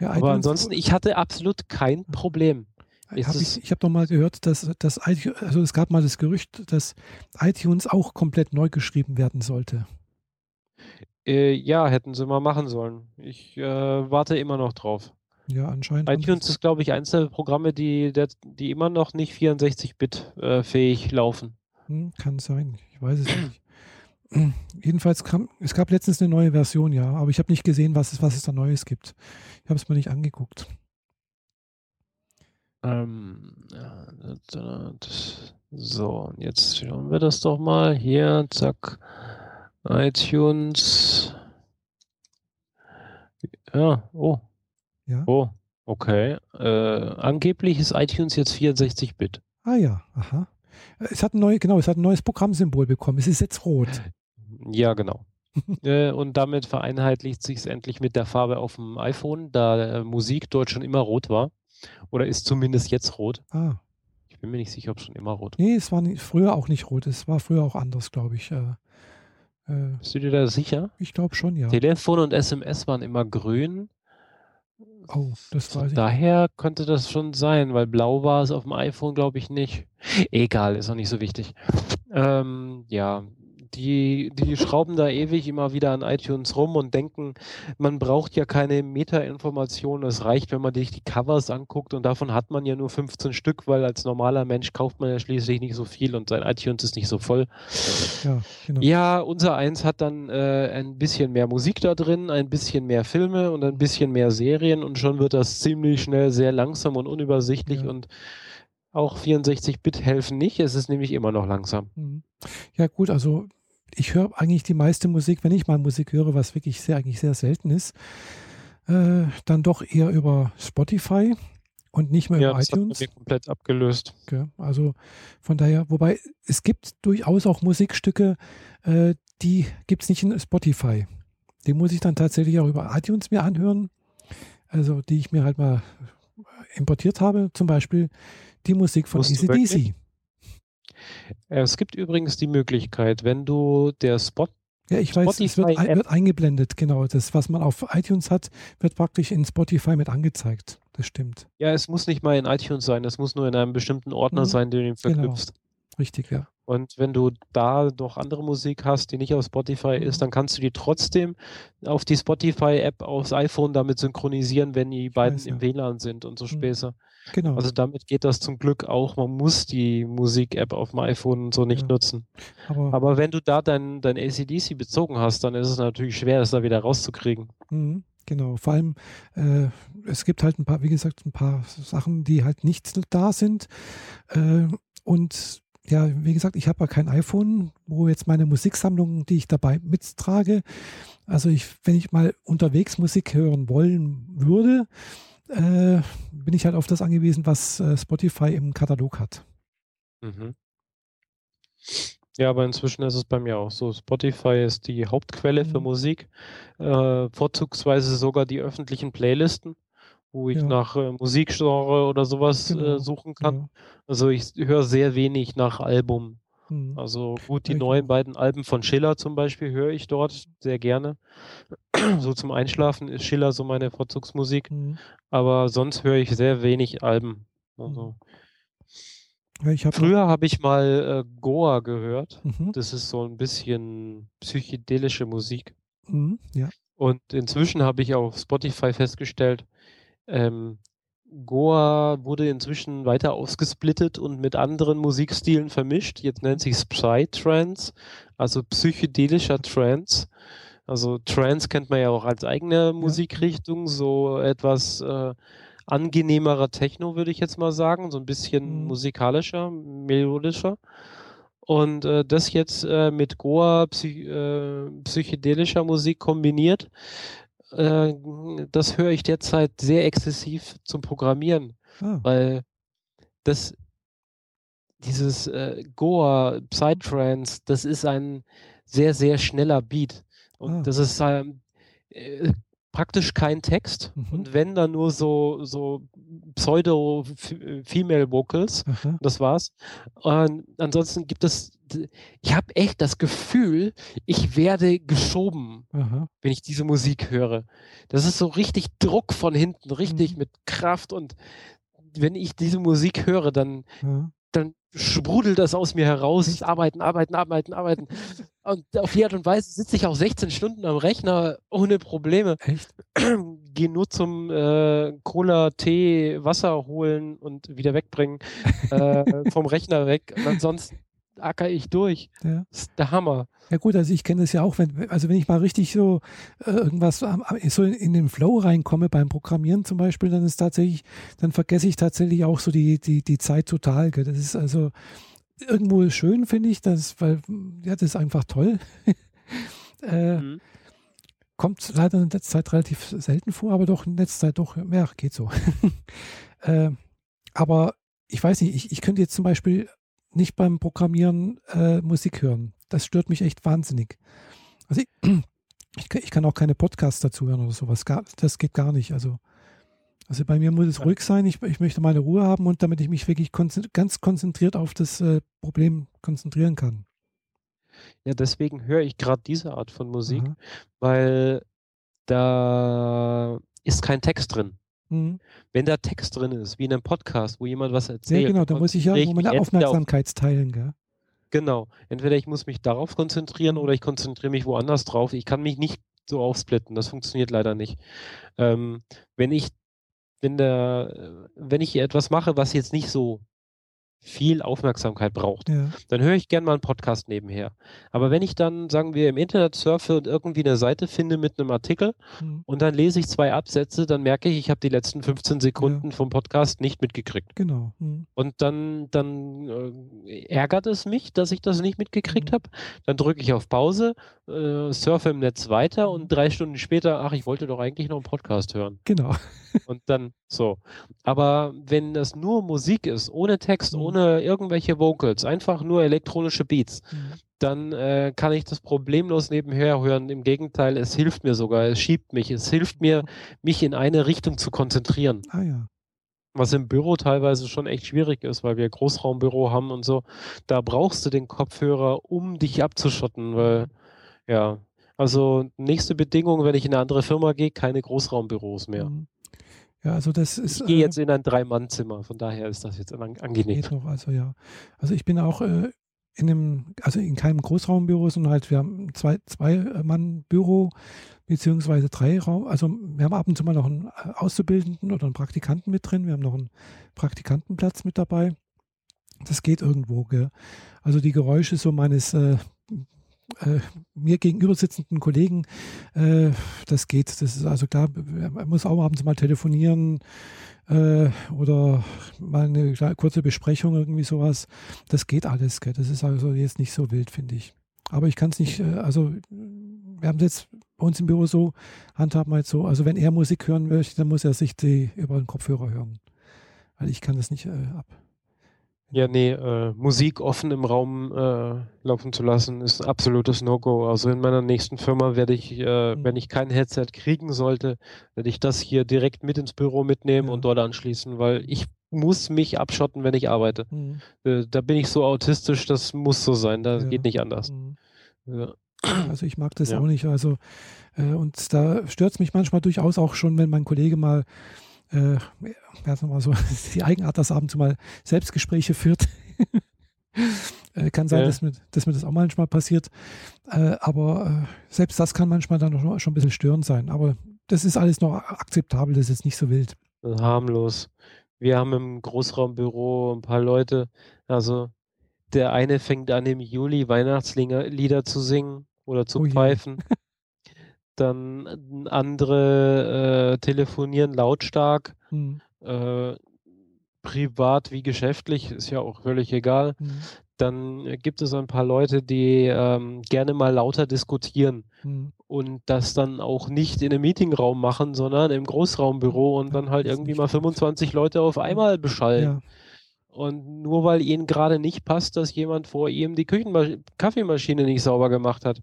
Ja, aber ansonsten, ich hatte absolut kein Problem. Hab ich ich habe doch mal gehört, dass, dass iTunes, also es gab mal das Gerücht, dass iTunes auch komplett neu geschrieben werden sollte. Äh, ja, hätten sie mal machen sollen. Ich äh, warte immer noch drauf. Ja, anscheinend. iTunes ist, glaube ich, eins der Programme, die, die immer noch nicht 64-Bit äh, fähig laufen. Hm, kann sein. Ich weiß es nicht. Jedenfalls kam, es gab letztens eine neue Version, ja, aber ich habe nicht gesehen, was es, was es da Neues gibt. Ich habe es mir nicht angeguckt. Ähm, ja, so, jetzt schauen wir das doch mal. Hier, zack, iTunes. Ja, oh. Ja. Oh, okay. Äh, angeblich ist iTunes jetzt 64-Bit. Ah ja, aha. Es hat ein neu, genau, es hat ein neues Programmsymbol bekommen. Es ist jetzt rot. Ja, genau. *laughs* äh, und damit vereinheitlicht sich es endlich mit der Farbe auf dem iPhone, da äh, Musik dort schon immer rot war. Oder ist zumindest jetzt rot. Ah. Ich bin mir nicht sicher, ob es schon immer rot war. Nee, es war nicht, früher auch nicht rot. Es war früher auch anders, glaube ich. Äh, Äh, Bist du dir da sicher? Ich glaube schon, ja. Telefon und SMS waren immer grün. Oh, das weiß ich. Daher könnte das schon sein, weil blau war es auf dem iPhone, glaube ich, nicht. Egal, ist auch nicht so wichtig. Ähm, ja, die, die schrauben da ewig immer wieder an iTunes rum und denken, man braucht ja keine Meta-Informationen. Es reicht, wenn man sich die Covers anguckt und davon hat man ja nur 15 Stück, weil als normaler Mensch kauft man ja schließlich nicht so viel und sein iTunes ist nicht so voll. Ja, genau. ja unser eins hat dann äh, ein bisschen mehr Musik da drin, ein bisschen mehr Filme und ein bisschen mehr Serien und schon wird das ziemlich schnell sehr langsam und unübersichtlich ja. und auch 64-Bit helfen nicht, es ist nämlich immer noch langsam. Mhm. Ja gut, also ich höre eigentlich die meiste Musik, wenn ich mal Musik höre, was wirklich sehr, eigentlich sehr selten ist, äh, dann doch eher über Spotify und nicht mehr ja, über das iTunes. Hat komplett abgelöst. Okay, also von daher, wobei es gibt durchaus auch Musikstücke, äh, die gibt es nicht in Spotify. Die muss ich dann tatsächlich auch über iTunes mir anhören. Also die ich mir halt mal importiert habe. Zum Beispiel die Musik von ACDC. Es gibt übrigens die Möglichkeit, wenn du der Spot ja, ich weiß, Spotify es wird, ein, wird, eingeblendet, genau. Das, was man auf iTunes hat, wird praktisch in Spotify mit angezeigt. Das stimmt. Ja, es muss nicht mal in iTunes sein, es muss nur in einem bestimmten Ordner mhm. sein, den du genau. verknüpfst. Genau. Richtig, ja. Und wenn du da noch andere Musik hast, die nicht auf Spotify mhm. ist, dann kannst du die trotzdem auf die Spotify-App aufs iPhone damit synchronisieren, wenn die beiden weiß, im ja. WLAN sind und so mhm. Genau. Also damit geht das zum Glück auch. Man muss die Musik-App auf dem iPhone so nicht ja. nutzen. Aber, Aber, wenn du da dein, dein ACDC bezogen hast, dann ist es natürlich schwer, das da wieder rauszukriegen. Mhm. Genau, vor allem, äh, es gibt halt ein paar, wie gesagt, ein paar Sachen, die halt nicht da sind. Äh, und ja, wie gesagt, ich habe ja kein iPhone, wo jetzt meine Musiksammlung, die ich dabei mittrage. Also ich, wenn ich mal unterwegs Musik hören wollen würde, äh, bin ich halt auf das angewiesen, was äh, Spotify im Katalog hat. Mhm. Ja, aber inzwischen ist es bei mir auch so. Spotify ist die Hauptquelle mhm. für Musik, äh, vorzugsweise sogar die öffentlichen Playlisten wo ich ja. nach äh, Musikgenre oder sowas äh, genau. äh, suchen kann. Ja. Also ich höre sehr wenig nach Album. Mhm. Also gut, die ja, neuen beiden Alben von Schiller zum Beispiel höre ich dort sehr gerne. *clears throat* so zum Einschlafen ist Schiller so meine Vorzugsmusik. Mhm. Aber sonst höre ich sehr wenig Alben. Also. Ja, hab Früher habe ich mal äh, Goa gehört. Mhm. Das ist so ein bisschen psychedelische Musik. Mhm, ja. Und inzwischen habe ich auf Spotify festgestellt, ähm, Goa wurde inzwischen weiter ausgesplittet und mit anderen Musikstilen vermischt. Jetzt nennt sich Psytrance, also psychedelischer Trance. Also Trance kennt man ja auch als eigene Musikrichtung, so etwas äh, angenehmerer Techno, würde ich jetzt mal sagen, so ein bisschen mhm. musikalischer, melodischer. Und äh, das jetzt äh, mit Goa psych äh, psychedelischer Musik kombiniert, äh, das höre ich derzeit sehr exzessiv zum Programmieren, ah. weil das dieses äh, Goa Psytrance, das ist ein sehr, sehr schneller Beat. Und ah. das ist ähm, äh, praktisch kein Text. Mhm. Und wenn dann nur so, so Pseudo-Female Vocals, mhm. das war's. Und ansonsten gibt es ich habe echt das Gefühl, ich werde geschoben, Aha. wenn ich diese Musik höre. Das ist so richtig Druck von hinten, richtig mhm. mit Kraft. Und wenn ich diese Musik höre, dann, ja. dann sprudelt das aus mir heraus. Echt? Arbeiten, arbeiten, arbeiten, arbeiten. Und auf die Art und Weise sitze ich auch 16 Stunden am Rechner ohne Probleme. Echt? *clears throat* Gehe nur zum äh, Cola, Tee, Wasser holen und wieder wegbringen äh, vom Rechner weg. Und ansonsten acker ich durch. Ja. Das ist der Hammer. Ja gut, also ich kenne das ja auch, wenn, also wenn ich mal richtig so äh, irgendwas so in, in, den Flow reinkomme beim Programmieren zum Beispiel, dann ist tatsächlich, dann vergesse ich tatsächlich auch so die, die, die Zeit total. Gell? Das ist also irgendwo schön, finde ich, das, weil, ja, das ist einfach toll. *laughs* äh, mhm. Kommt leider in letzter Zeit relativ selten vor, aber doch in letzter Zeit doch, ja, geht so. *laughs* äh, aber ich weiß nicht, ich, ich könnte jetzt zum Beispiel nicht beim Programmieren äh, Musik hören. Das stört mich echt wahnsinnig. Also ich, *clears throat* ich, ich, kann auch keine Podcasts dazu hören oder sowas. Gar, das geht gar nicht. Also, also bei mir muss es ruhig sein. Ich, ich möchte meine Ruhe haben und damit ich mich wirklich konzentri ganz konzentriert auf das äh, Problem konzentrieren kann. Ja, deswegen höre ich gerade diese Art von Musik, Aha. weil da ist kein Text drin. Mhm. Wenn da Text drin ist, wie in einem Podcast, wo jemand was erzählt. Ja, genau, da muss ich ja meine Aufmerksamkeit teilen, gell? Genau. Entweder ich muss mich darauf konzentrieren oder ich konzentriere mich woanders drauf. Ich kann mich nicht so aufsplitten. Das funktioniert leider nicht. Ähm, wenn ich, wenn der, wenn ich hier etwas mache, was jetzt nicht so viel Aufmerksamkeit braucht, ja. dann höre ich gerne mal einen Podcast nebenher. Aber wenn ich dann, sagen wir, im Internet surfe und irgendwie eine Seite finde mit einem Artikel mhm. und dann lese ich zwei Absätze, dann merke ich, ich habe die letzten 15 Sekunden ja. vom Podcast nicht mitgekriegt. Genau. Mhm. Und dann, dann äh, ärgert es mich, dass ich das nicht mitgekriegt mhm. habe. Dann drücke ich auf Pause, äh, surfe im Netz weiter und drei Stunden später, ach, ich wollte doch eigentlich noch einen Podcast hören. Genau. *laughs* und dann so. Aber wenn das nur Musik ist, ohne Text, mhm. Ohne irgendwelche Vocals, einfach nur elektronische Beats, mhm. dann äh, kann ich das problemlos nebenher hören. Im Gegenteil, es hilft mir sogar, es schiebt mich, es hilft mir, mich in eine Richtung zu konzentrieren. Ah ja. Was im Büro teilweise schon echt schwierig ist, weil wir Großraumbüro haben und so. Da brauchst du den Kopfhörer, um dich abzuschotten, weil, ja, also nächste Bedingung, wenn ich in eine andere Firma gehe, keine Großraumbüros mehr. Mhm. Ja, also das ist. Ich gehe jetzt äh, in ein Drei-Mann-Zimmer, von daher ist das jetzt angenehm. Geht noch, also ja. Also ich bin auch äh, in einem, also in keinem Großraumbüro, sondern halt, wir haben zwei, zwei Mann-Büro, beziehungsweise drei Raum. Also wir haben ab und zu mal noch einen äh, Auszubildenden oder einen Praktikanten mit drin. Wir haben noch einen Praktikantenplatz mit dabei. Das geht irgendwo, gell? Also die Geräusche so meines äh, äh, mir gegenüber sitzenden Kollegen, äh, das geht. Das ist also klar, man muss auch abends mal telefonieren äh, oder mal eine kurze Besprechung, irgendwie sowas. Das geht alles. Gell? Das ist also jetzt nicht so wild, finde ich. Aber ich kann es nicht, äh, also wir haben es jetzt bei uns im Büro so, handhaben wir jetzt so, also wenn er Musik hören möchte, dann muss er sich die über den Kopfhörer hören. Weil ich kann das nicht äh, ab. Ja, nee, äh, Musik offen im Raum äh, laufen zu lassen, ist ein absolutes No-Go. Also in meiner nächsten Firma werde ich, äh, mhm. wenn ich kein Headset kriegen sollte, werde ich das hier direkt mit ins Büro mitnehmen ja. und dort anschließen, weil ich muss mich abschotten, wenn ich arbeite. Mhm. Äh, da bin ich so autistisch, das muss so sein, das ja. geht nicht anders. Mhm. Ja. Also ich mag das auch nicht. Also äh, und da stört es mich manchmal durchaus auch schon, wenn mein Kollege mal äh, mal so, *laughs* die Eigenart, dass er abends mal Selbstgespräche führt. *laughs* äh, kann sein, ja. dass, mir, dass mir das auch manchmal passiert. Äh, aber äh, selbst das kann manchmal dann noch schon ein bisschen störend sein. Aber das ist alles noch akzeptabel, das ist jetzt nicht so wild. Harmlos. Wir haben im Großraumbüro ein paar Leute, also der eine fängt an im Juli Weihnachtslieder zu singen oder zu oh pfeifen. *laughs* dann andere äh, telefonieren lautstark, mhm. äh, privat wie geschäftlich, ist ja auch völlig egal. Mhm. Dann gibt es ein paar Leute, die ähm, gerne mal lauter diskutieren mhm. und das dann auch nicht in einem Meetingraum machen, sondern im Großraumbüro und ja, dann halt irgendwie mal 25 Leute auf einmal beschallen. Ja. Und nur weil ihnen gerade nicht passt, dass jemand vor ihm die Küchenmasch Kaffeemaschine nicht sauber gemacht hat,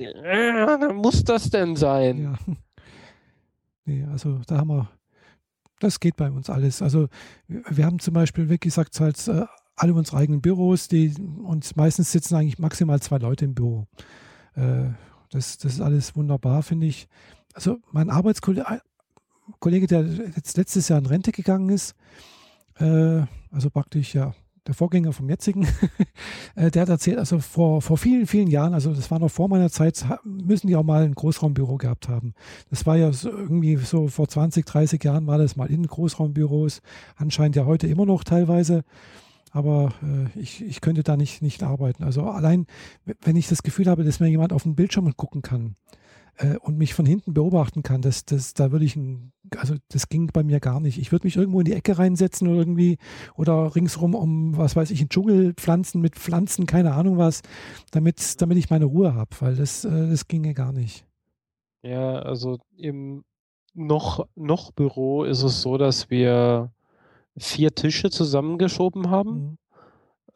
äh, muss das denn sein? Ja. Nee, also da haben wir, das geht bei uns alles. Also wir haben zum Beispiel, wie gesagt, halt äh, alle unsere eigenen Büros, die und meistens sitzen eigentlich maximal zwei Leute im Büro. Äh, das, das ist alles wunderbar, finde ich. Also mein Arbeitskollege, Kollege, der jetzt letztes Jahr in Rente gegangen ist, also praktisch ja der Vorgänger vom jetzigen, *laughs* äh, der hat erzählt, also vor, vor vielen, vielen Jahren, also das war noch vor meiner Zeit, müssen die auch mal ein Großraumbüro gehabt haben. Das war ja so irgendwie so vor 20, 30 Jahren war das mal in Großraumbüros, anscheinend ja heute immer noch teilweise. Aber äh, ich, ich könnte da nicht, nicht arbeiten. Also allein, wenn ich das Gefühl habe, dass mir jemand auf den Bildschirm gucken kann, äh, und mich von hinten beobachten kann, das, das, da würde ich, ein, also das ging bei mir gar nicht. Ich würde mich irgendwo in die Ecke reinsetzen oder irgendwie oder ringsrum um, was weiß ich, in Dschungelpflanzen mit Pflanzen, keine Ahnung was, damit, damit ich meine Ruhe habe, weil das, äh, das ginge gar nicht. Ja, also im noch, noch Büro ist es so, dass wir vier Tische zusammengeschoben haben. Mhm.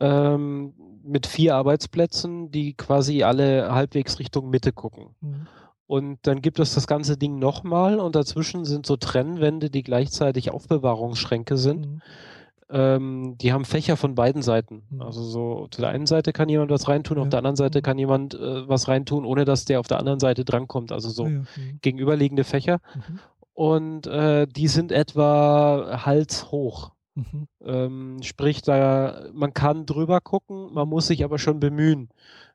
Ähm, mit vier Arbeitsplätzen, die quasi alle halbwegs Richtung Mitte gucken. Mhm. Und dann gibt es das ganze Ding nochmal und dazwischen sind so Trennwände, die gleichzeitig Aufbewahrungsschränke sind. Mhm. ähm, die haben Fächer von beiden Seiten. Mhm. Also so zu der einen Seite kann jemand was reintun, ja. auf der anderen Seite mhm. kann jemand äh, was reintun, ohne dass der auf der anderen Seite drankommt. Also so ja, ja. Mhm. gegenüberliegende Fächer. Mhm. Und äh, die sind etwa halshoch. Mhm. Ähm, sprich, da man kann drüber gucken, man muss sich aber schon bemühen.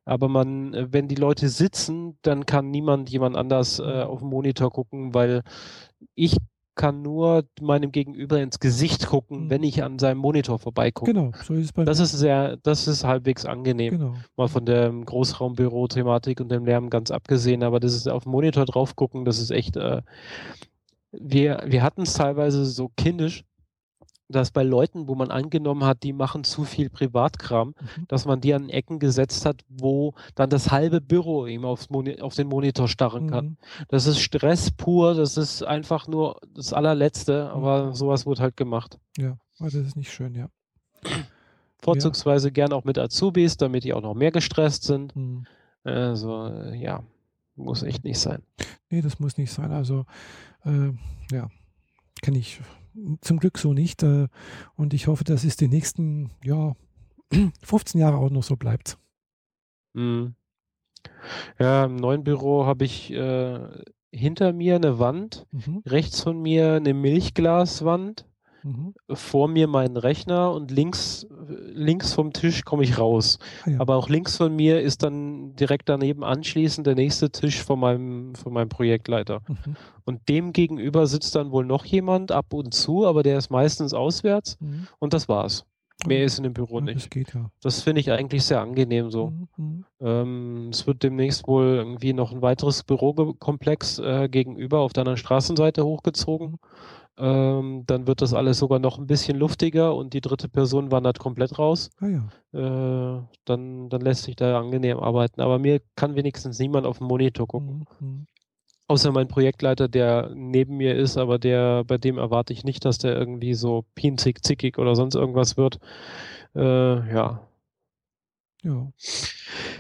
Aber man, wenn die Leute sitzen, dann kann niemand jemand anders äh, mhm. auf dem Monitor gucken, weil ich kann nur meinem Gegenüber ins Gesicht gucken, mhm. wenn ich an seinem Monitor vorbeigucke. Genau, so ist es bei Das ist sehr, das ist halbwegs angenehm. Genau. Mal von der Großraumbüro-Thematik und dem Lärm ganz abgesehen, aber das ist auf dem Monitor drauf gucken, das ist echt, äh, wir, wir hatten es teilweise so kindisch, dass bei Leuten, wo man angenommen hat, die machen zu viel Privatkram, mhm. dass man die an Ecken gesetzt hat, wo dann das halbe Büro ihm aufs Moni auf den Monitor starren kann. Mhm. Das ist Stress pur, das ist einfach nur das allerletzte, aber mhm. sowas wird halt gemacht. Ja, das ist nicht schön, ja. Vorzugsweise ja. gern auch mit Azubis, damit die auch noch mehr gestresst sind. Mhm. Also, ja, muss echt nicht sein. Nee, das muss nicht sein. Also, äh, ja, kenne ich zum Glück so nicht. Äh, und ich hoffe, dass es die nächsten ja, *clears throat* 15 Jahre auch noch so bleibt. Mhm. Ja, im neuen Büro habe ich äh, hinter mir eine Wand, mhm. rechts von mir eine Milchglaswand Mhm. Vor mir meinen Rechner und links, links vom Tisch komme ich raus. Ah, ja. Aber auch links von mir ist dann direkt daneben anschließend der nächste Tisch von meinem, von meinem Projektleiter. Mhm. Und dem gegenüber sitzt dann wohl noch jemand ab und zu, aber der ist meistens auswärts mhm. und das war's. Mehr ist in dem Büro nicht. Das, geht, ja. das finde ich eigentlich sehr angenehm so. Mhm. mhm. Ähm, es wird demnächst wohl irgendwie noch ein weiteres Bürokomplex äh, gegenüber auf der anderen Straßenseite hochgezogen. Ähm, dann wird das alles sogar noch ein bisschen luftiger und die dritte Person wandert komplett raus. Ah, ja. äh, dann, dann lässt sich da angenehm arbeiten. Aber mir kann wenigstens niemand auf dem Monitor gucken. Mhm. mhm. Außer mein Projektleiter, der neben mir ist, aber der, bei dem erwarte ich nicht, dass der irgendwie so pinzig, zickig oder sonst irgendwas wird. Äh, ja. Ja.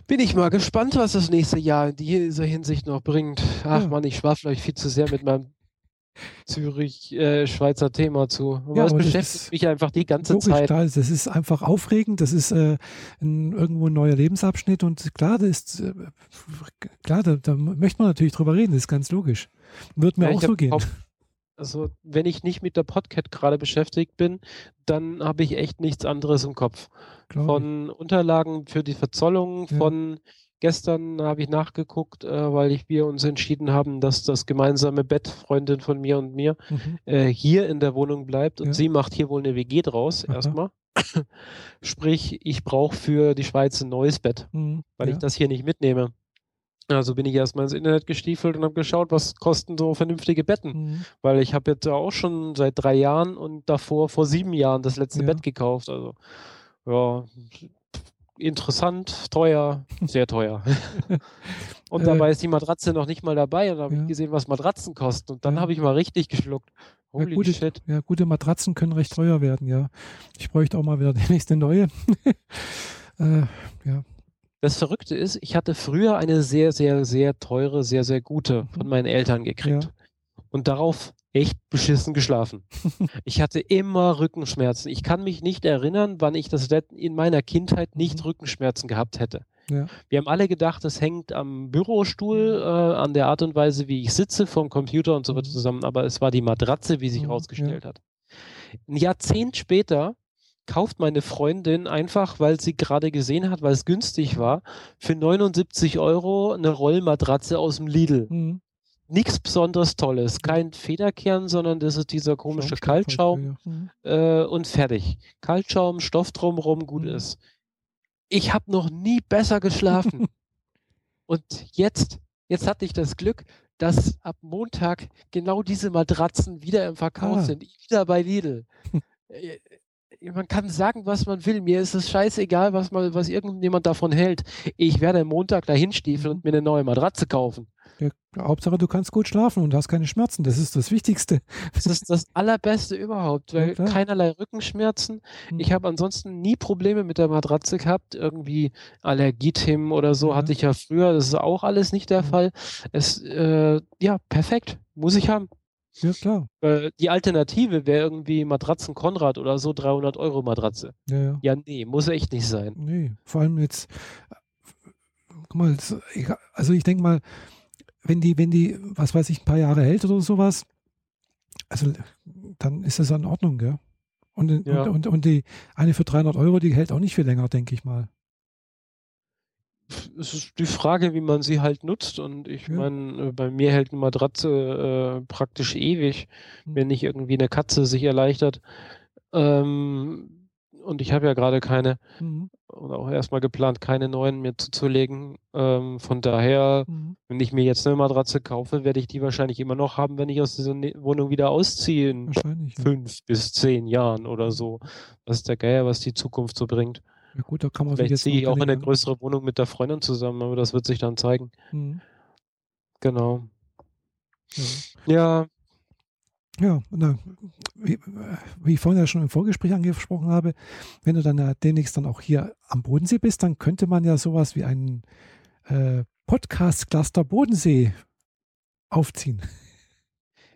Bin ich mal gespannt, was das nächste Jahr in dieser Hinsicht noch bringt. Ach ja. man, ich schwafle euch viel zu sehr mit meinem Zürich-Schweizer äh, Thema zu. Aber ja, das beschäftigt mich einfach die ganze logisch, Zeit. Klar, das ist einfach aufregend, das ist äh, ein, irgendwo ein neuer Lebensabschnitt und klar, das ist, äh, klar da, da, möchte man natürlich drüber reden, das ist ganz logisch. Wird mir ja, auch so gehen. Auch, also, wenn ich nicht mit der Podcast gerade beschäftigt bin, dann habe ich echt nichts anderes im Kopf. Glaub von ich. Unterlagen für die Verzollung, ja. von Gestern habe ich nachgeguckt, äh, weil ich, wir uns entschieden haben, dass das gemeinsame Bett, Freundin von mir und mir, mhm. äh, hier in der Wohnung bleibt und ja. sie macht hier wohl eine WG draus Aha. erstmal. *coughs* Sprich, ich brauche für die Schweiz ein neues Bett, mhm. weil ja. ich das hier nicht mitnehme. Also bin ich erstmal ins Internet gestiefelt und habe geschaut, was kosten so vernünftige Betten. Mhm. Weil ich habe jetzt auch schon seit drei Jahren und davor vor sieben Jahren das letzte ja. Bett gekauft. Also ja, interessant, teuer, sehr teuer. *laughs* und äh, dabei ist die Matratze noch nicht mal dabei und habe ja. ich gesehen, was Matratzen kosten. Und dann ja. habe ich mal richtig geschluckt. Holy ja, gute, shit. Ja, gute Matratzen können recht teuer werden, ja. Ich bräuchte auch mal wieder *laughs* die nächste neue. *laughs* äh, ja. Das Verrückte ist, ich hatte früher eine sehr, sehr, sehr teure, sehr, sehr gute von mhm. meinen Eltern gekriegt. Ja. Und darauf echt beschissen geschlafen. *laughs* ich hatte immer Rückenschmerzen. Ich kann mich nicht erinnern, wann ich das in meiner Kindheit nicht mhm. Rückenschmerzen gehabt hätte. Ja. Wir haben alle gedacht, das hängt am Bürostuhl, mhm. äh, an der Art und Weise, wie ich sitze vom Computer und so weiter mhm. zusammen, aber es war die Matratze, wie sich herausgestellt ja. hat. Ein Jahrzehnt später kauft meine Freundin einfach, weil sie gerade gesehen hat, weil es günstig war, für 79 Euro eine Rollmatratze aus dem Lidl. Mhm nichts besonders Tolles. Kein Federkern, sondern das ist dieser komische Kaltschaum mhm. äh, und fertig. Kaltschaum, Stoff drumherum, gut mhm. ist. Ich habe noch nie besser geschlafen. *laughs* und jetzt, jetzt hatte ich das Glück, dass ab Montag genau diese Matratzen wieder im Verkauf ah. sind. Wieder bei Lidl. Äh, man kann sagen, was man will. Mir ist es scheißegal, was, man, was irgendjemand davon hält. Ich werde Montag dahin stiefeln mhm. und mir eine neue Matratze kaufen. Ja, Hauptsache, du kannst gut schlafen und hast keine Schmerzen. Das ist das Wichtigste. Das ist das Allerbeste überhaupt, weil ja, keinerlei Rückenschmerzen. Mhm. Ich habe ansonsten nie Probleme mit der Matratze gehabt. Irgendwie Allergiethemen oder so ja. hatte ich ja früher. Das ist auch alles nicht der. Fall. Es, äh, ja, perfekt. Muss ich haben. Ja, klar. Äh, die Alternative wäre irgendwie Matratzen Konrad oder so 300 Euro Matratze. Ja, ja. Ja, nee, muss echt nicht sein. Nee, vor allem jetzt, guck mal, also ich denke mal, wenn die, wenn die, was weiß ich, ein paar Jahre hält oder sowas, also dann ist das in Ordnung, gell? Und, ja. und, und, und die eine für 300 Euro, die hält auch nicht viel länger, denke ich mal es ist die Frage, wie man sie halt nutzt. Und ich ja. meine, äh, bei mir hält eine Matratze äh, praktisch ewig, mhm. wenn nicht irgendwie eine Katze sich erleichtert. Ähm, und ich habe ja gerade keine, mhm. oder auch erstmal geplant, keine neuen mir zuzulegen. Ähm, von daher, mhm. wenn ich mir jetzt eine Matratze kaufe, werde ich die wahrscheinlich immer noch haben, wenn ich aus dieser ne-, Wohnung wieder ausziehe in fünf ja. bis zehn Jahren oder so. Das ist der Geier, was die Zukunft so bringt. Ja gut, da kann man Vielleicht ziehe ich auch in eine größere Wohnung mit der Freundin zusammen, aber das wird sich dann zeigen. Mhm. Genau. Ja. Ja, ja na, wie, wie, ich vorhin ja schon im Vorgespräch angesprochen habe, wenn du dann ja demnächst dann auch hier am Bodensee bist, dann könnte man ja sowas wie einen äh, Podcast-Cluster Bodensee aufziehen.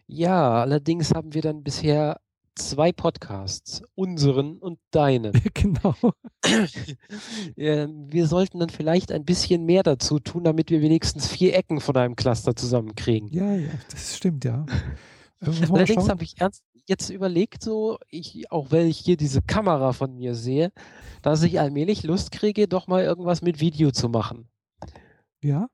Ja, allerdings haben wir dann bisher zwei Podcasts, unseren und deinen. *laughs* Genau. *clears throat* wir sollten dann vielleicht ein bisschen mehr dazu tun, damit wir wenigstens vier Ecken von einem Cluster zusammenkriegen. Ja, ja, das stimmt, ja. Allerdings habe ich ernst jetzt überlegt, so, ich, auch wenn ich hier diese Kamera von mir sehe, dass ich allmählich Lust kriege, doch mal irgendwas mit Video zu machen. Ja?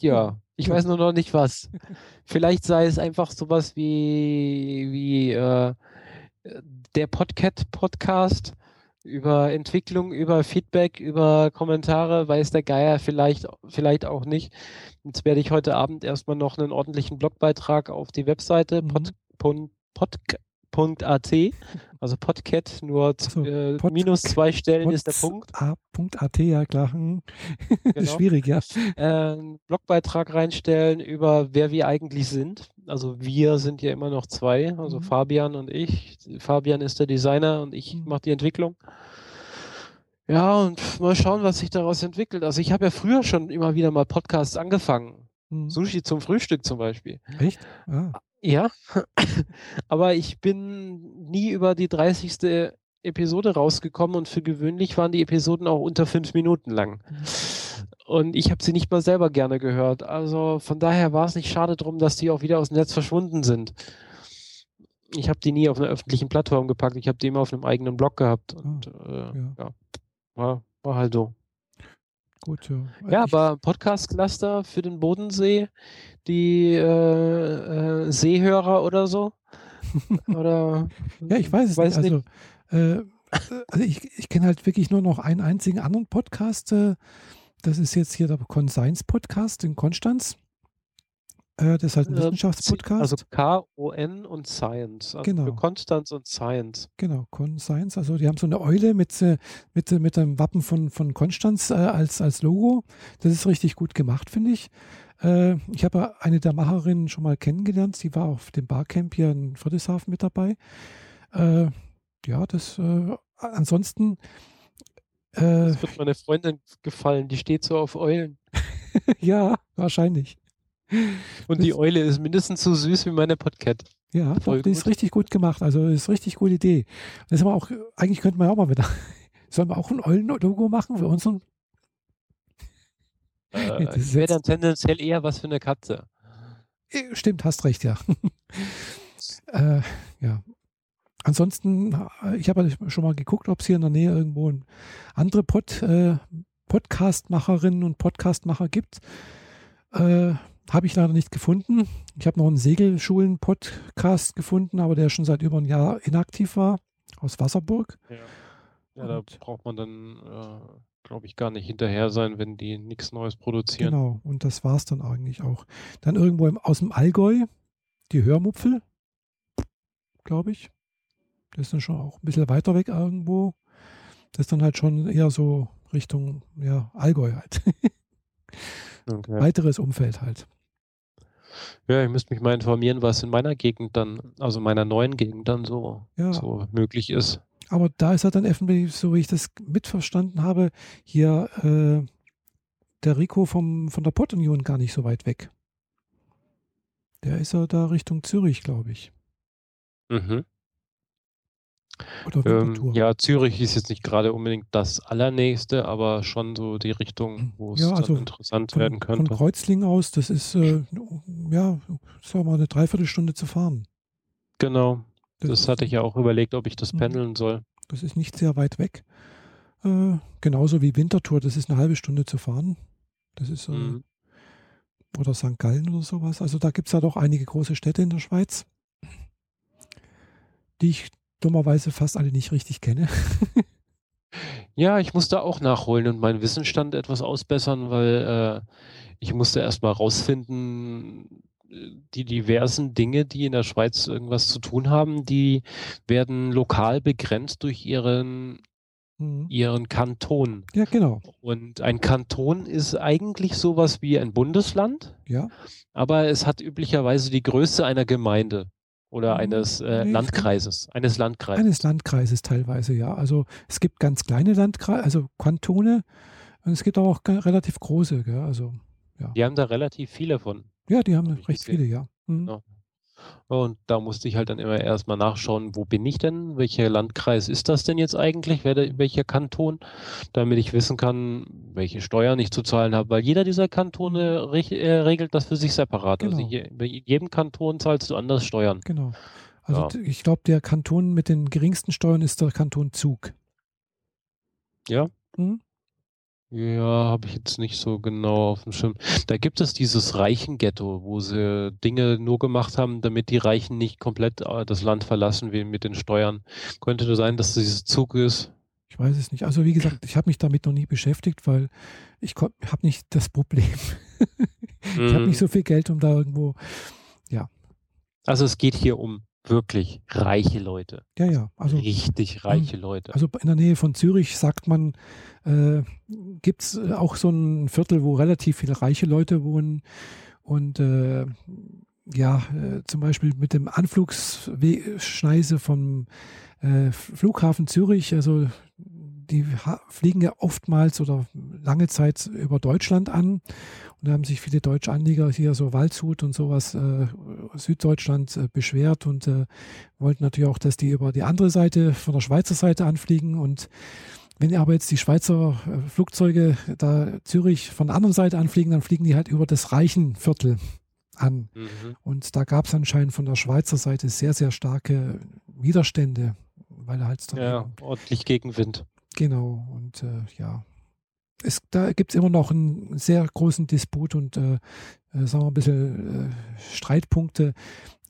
Ja. Ich weiß nur noch nicht was. *laughs* Vielleicht sei es einfach sowas wie, wie äh, der Podcat-Podcast über Entwicklung, über Feedback, über Kommentare, weiß der Geier vielleicht, vielleicht auch nicht. Jetzt werde ich heute Abend erstmal noch einen ordentlichen Blogbeitrag auf die Webseite mhm. pod, pod, pod, Podcast.at, also Podcat, nur so, äh, Pod, minus zwei Stellen Pod, ist der Punkt. A.at, ja klar. Hm. *laughs* Genau. Schwierig, ja. Äh, Blogbeitrag reinstellen über wer wir eigentlich sind. Also wir sind ja immer noch zwei, also mhm. Fabian und ich. Fabian ist der Designer und ich mhm. mache die Entwicklung. Ja, und mal schauen, was sich daraus entwickelt. Also ich habe ja früher schon immer wieder mal Podcasts angefangen. Mhm. Sushi zum Frühstück zum Beispiel. Echt? Ah. Ja, *laughs* aber ich bin nie über die 30. Episode rausgekommen und für gewöhnlich waren die Episoden auch unter fünf Minuten lang. Und ich habe sie nicht mal selber gerne gehört. Also von daher war es nicht schade drum, dass die auch wieder aus dem Netz verschwunden sind. Ich habe die nie auf einer öffentlichen Plattform gepackt. Ich habe die immer auf einem eigenen Blog gehabt. Und oh, äh, ja. ja, war, war halt so. Gut, ja. Ja, aber Podcast-Cluster für den Bodensee, die äh, äh, Seehörer oder so? *laughs* oder? ja, ich weiß es weiß nicht. Also, äh, also ich, ich kenne halt wirklich nur noch einen einzigen anderen Podcast. Äh, das ist jetzt hier der Conscience Podcast in Konstanz. Äh, das ist halt ein äh, Wissenschaftspodcast. Also K-O-N und Science. Also genau. Für Konstanz und Science. Genau, Conscience. Also die haben so eine Eule mit, äh, mit, mit dem Wappen von, von Konstanz als, als Logo. Das ist richtig gut gemacht, finde ich. Ich habe eine der Macherinnen schon mal kennengelernt. Sie war auf dem Barcamp hier in Friedrichshafen mit dabei. Ja, das ansonsten. das wird meine Freundin gefallen. Die steht so auf Eulen. *laughs* ja, wahrscheinlich. Und die Eule ist mindestens so süß wie meine Podcat. Ja, Voll die gut. ist richtig gut gemacht. Also ist richtig gute Idee. Das ist aber auch, eigentlich könnte man ja auch mal wieder. *laughs* Sollen wir auch ein Eulen-Logo machen für unseren? Äh, *laughs* das wäre dann tendenziell eher was für eine Katze. Äh, stimmt, hast recht, ja. *laughs* äh, ja. Ansonsten, äh, ich habe schon mal geguckt, ob es hier in der Nähe irgendwo andere Pod, äh, Podcast-Macherinnen und Podcastmacher gibt. Äh, habe ich leider nicht gefunden. Ich habe noch einen Segelschulen-Podcast gefunden, aber der schon seit über einem Jahr inaktiv war, aus Wasserburg. Ja, ja da braucht man dann, äh, glaube ich, gar nicht hinterher sein, wenn die nichts Neues produzieren. Genau, und das war es dann eigentlich auch. Dann irgendwo im, aus dem Allgäu, die Hörmupfel, glaube ich. Das ist dann schon auch ein bisschen weiter weg irgendwo. Das ist dann halt schon eher so Richtung ja, Allgäu halt. *laughs* okay. Weiteres Umfeld halt. Ja, ich müsste mich mal informieren, was in meiner Gegend dann, also meiner neuen Gegend dann so, ja. so möglich ist. Aber da ist er dann öffentlich, so wie ich das mitverstanden habe, hier äh, der Rico vom, von der Pott-Union gar nicht so weit weg. Der ist ja da Richtung Zürich, glaube ich. Mhm. Ähm, ja, Zürich ist jetzt nicht gerade unbedingt das allernächste, aber schon so die Richtung, wo es ja, also interessant von, werden könnte. Von Kreuzlingen aus, das ist äh, ja, sagen wir mal eine Dreiviertelstunde zu fahren. Genau. Das, das hatte ich ja auch überlegt, ob ich das mhm. pendeln soll. Das ist nicht sehr weit weg. Äh, genauso wie Winterthur, das ist eine halbe Stunde zu fahren. Das ist äh, mhm. oder St. Gallen oder sowas. Also da gibt es ja doch einige große Städte in der Schweiz, die ich dummerweise fast alle nicht richtig kenne. *laughs* ja, ich musste auch nachholen und meinen Wissensstand etwas ausbessern, weil äh, ich musste erstmal rausfinden, die diversen Dinge, die in der Schweiz irgendwas zu tun haben, die werden lokal begrenzt durch ihren mhm. ihren Kanton. Ja, genau. Und ein Kanton ist eigentlich sowas wie ein Bundesland. Ja. Aber es hat üblicherweise die Größe einer Gemeinde oder hm, eines äh, nee, Landkreises, eines Landkreises. Eines Landkreises teilweise, ja. Also es gibt ganz kleine Landkreise, also Kantone und es gibt auch relativ große, gell? also ja. Die haben da relativ viele von. Ja, die haben recht viele, ja. Mhm. ja. Und da musste ich halt dann immer erstmal nachschauen, wo bin ich denn? Welcher Landkreis ist das denn jetzt eigentlich? welcher Kanton? Damit ich wissen kann, welche Steuern ich zu zahlen habe. Weil jeder dieser Kantone äh, regelt das für sich separat. Also genau. Also je, bei jedem Kanton zahlst du anders Steuern. Genau. Also ja. ich glaube, der Kanton mit den geringsten Steuern ist der Kanton Zug. Ja. Mhm. Ja, habe ich jetzt nicht so genau auf dem Schirm. Da gibt es dieses Reichen-Ghetto, wo sie Dinge nur gemacht haben, damit die Reichen nicht komplett äh, das Land verlassen wie mit den Steuern. Könnte das sein, dass dieses Zug ist? Ich weiß es nicht. Also wie gesagt, ich habe mich damit noch nie beschäftigt, weil ich habe nicht das Problem. *laughs* ich mm. habe nicht mhm. so viel Geld, um da irgendwo, ja. Also es geht hier um wirklich reiche Leute. Ja, ja. Also, Richtig reiche Leute. Also in der Nähe von Zürich sagt man, äh, gibt es äh, auch so ein Viertel, wo relativ viele reiche Leute wohnen. Und äh, ja, äh, zum Beispiel mit dem Anflugsschneise vom äh, Flughafen Zürich, also die fliegen ja oftmals oder lange Zeit über Deutschland an. Und da haben sich viele deutsche Anlieger hier, so Waldshut und sowas, äh, Süddeutschland äh, beschwert und äh, wollten natürlich auch, dass die über die andere Seite, von der Schweizer Seite anfliegen. Und wenn aber jetzt die Schweizer äh, Flugzeuge da Zürich von der anderen Seite anfliegen, dann fliegen die halt über das Reichenviertel an. Mhm. Und da gab es anscheinend von der Schweizer Seite sehr, sehr starke Widerstände, weil halt dann ja, ordentlich Gegenwind. Genau, und äh, ja, es, da gibt es immer noch einen sehr großen Disput und äh, äh, sagen wir ein bisschen äh, Streitpunkte,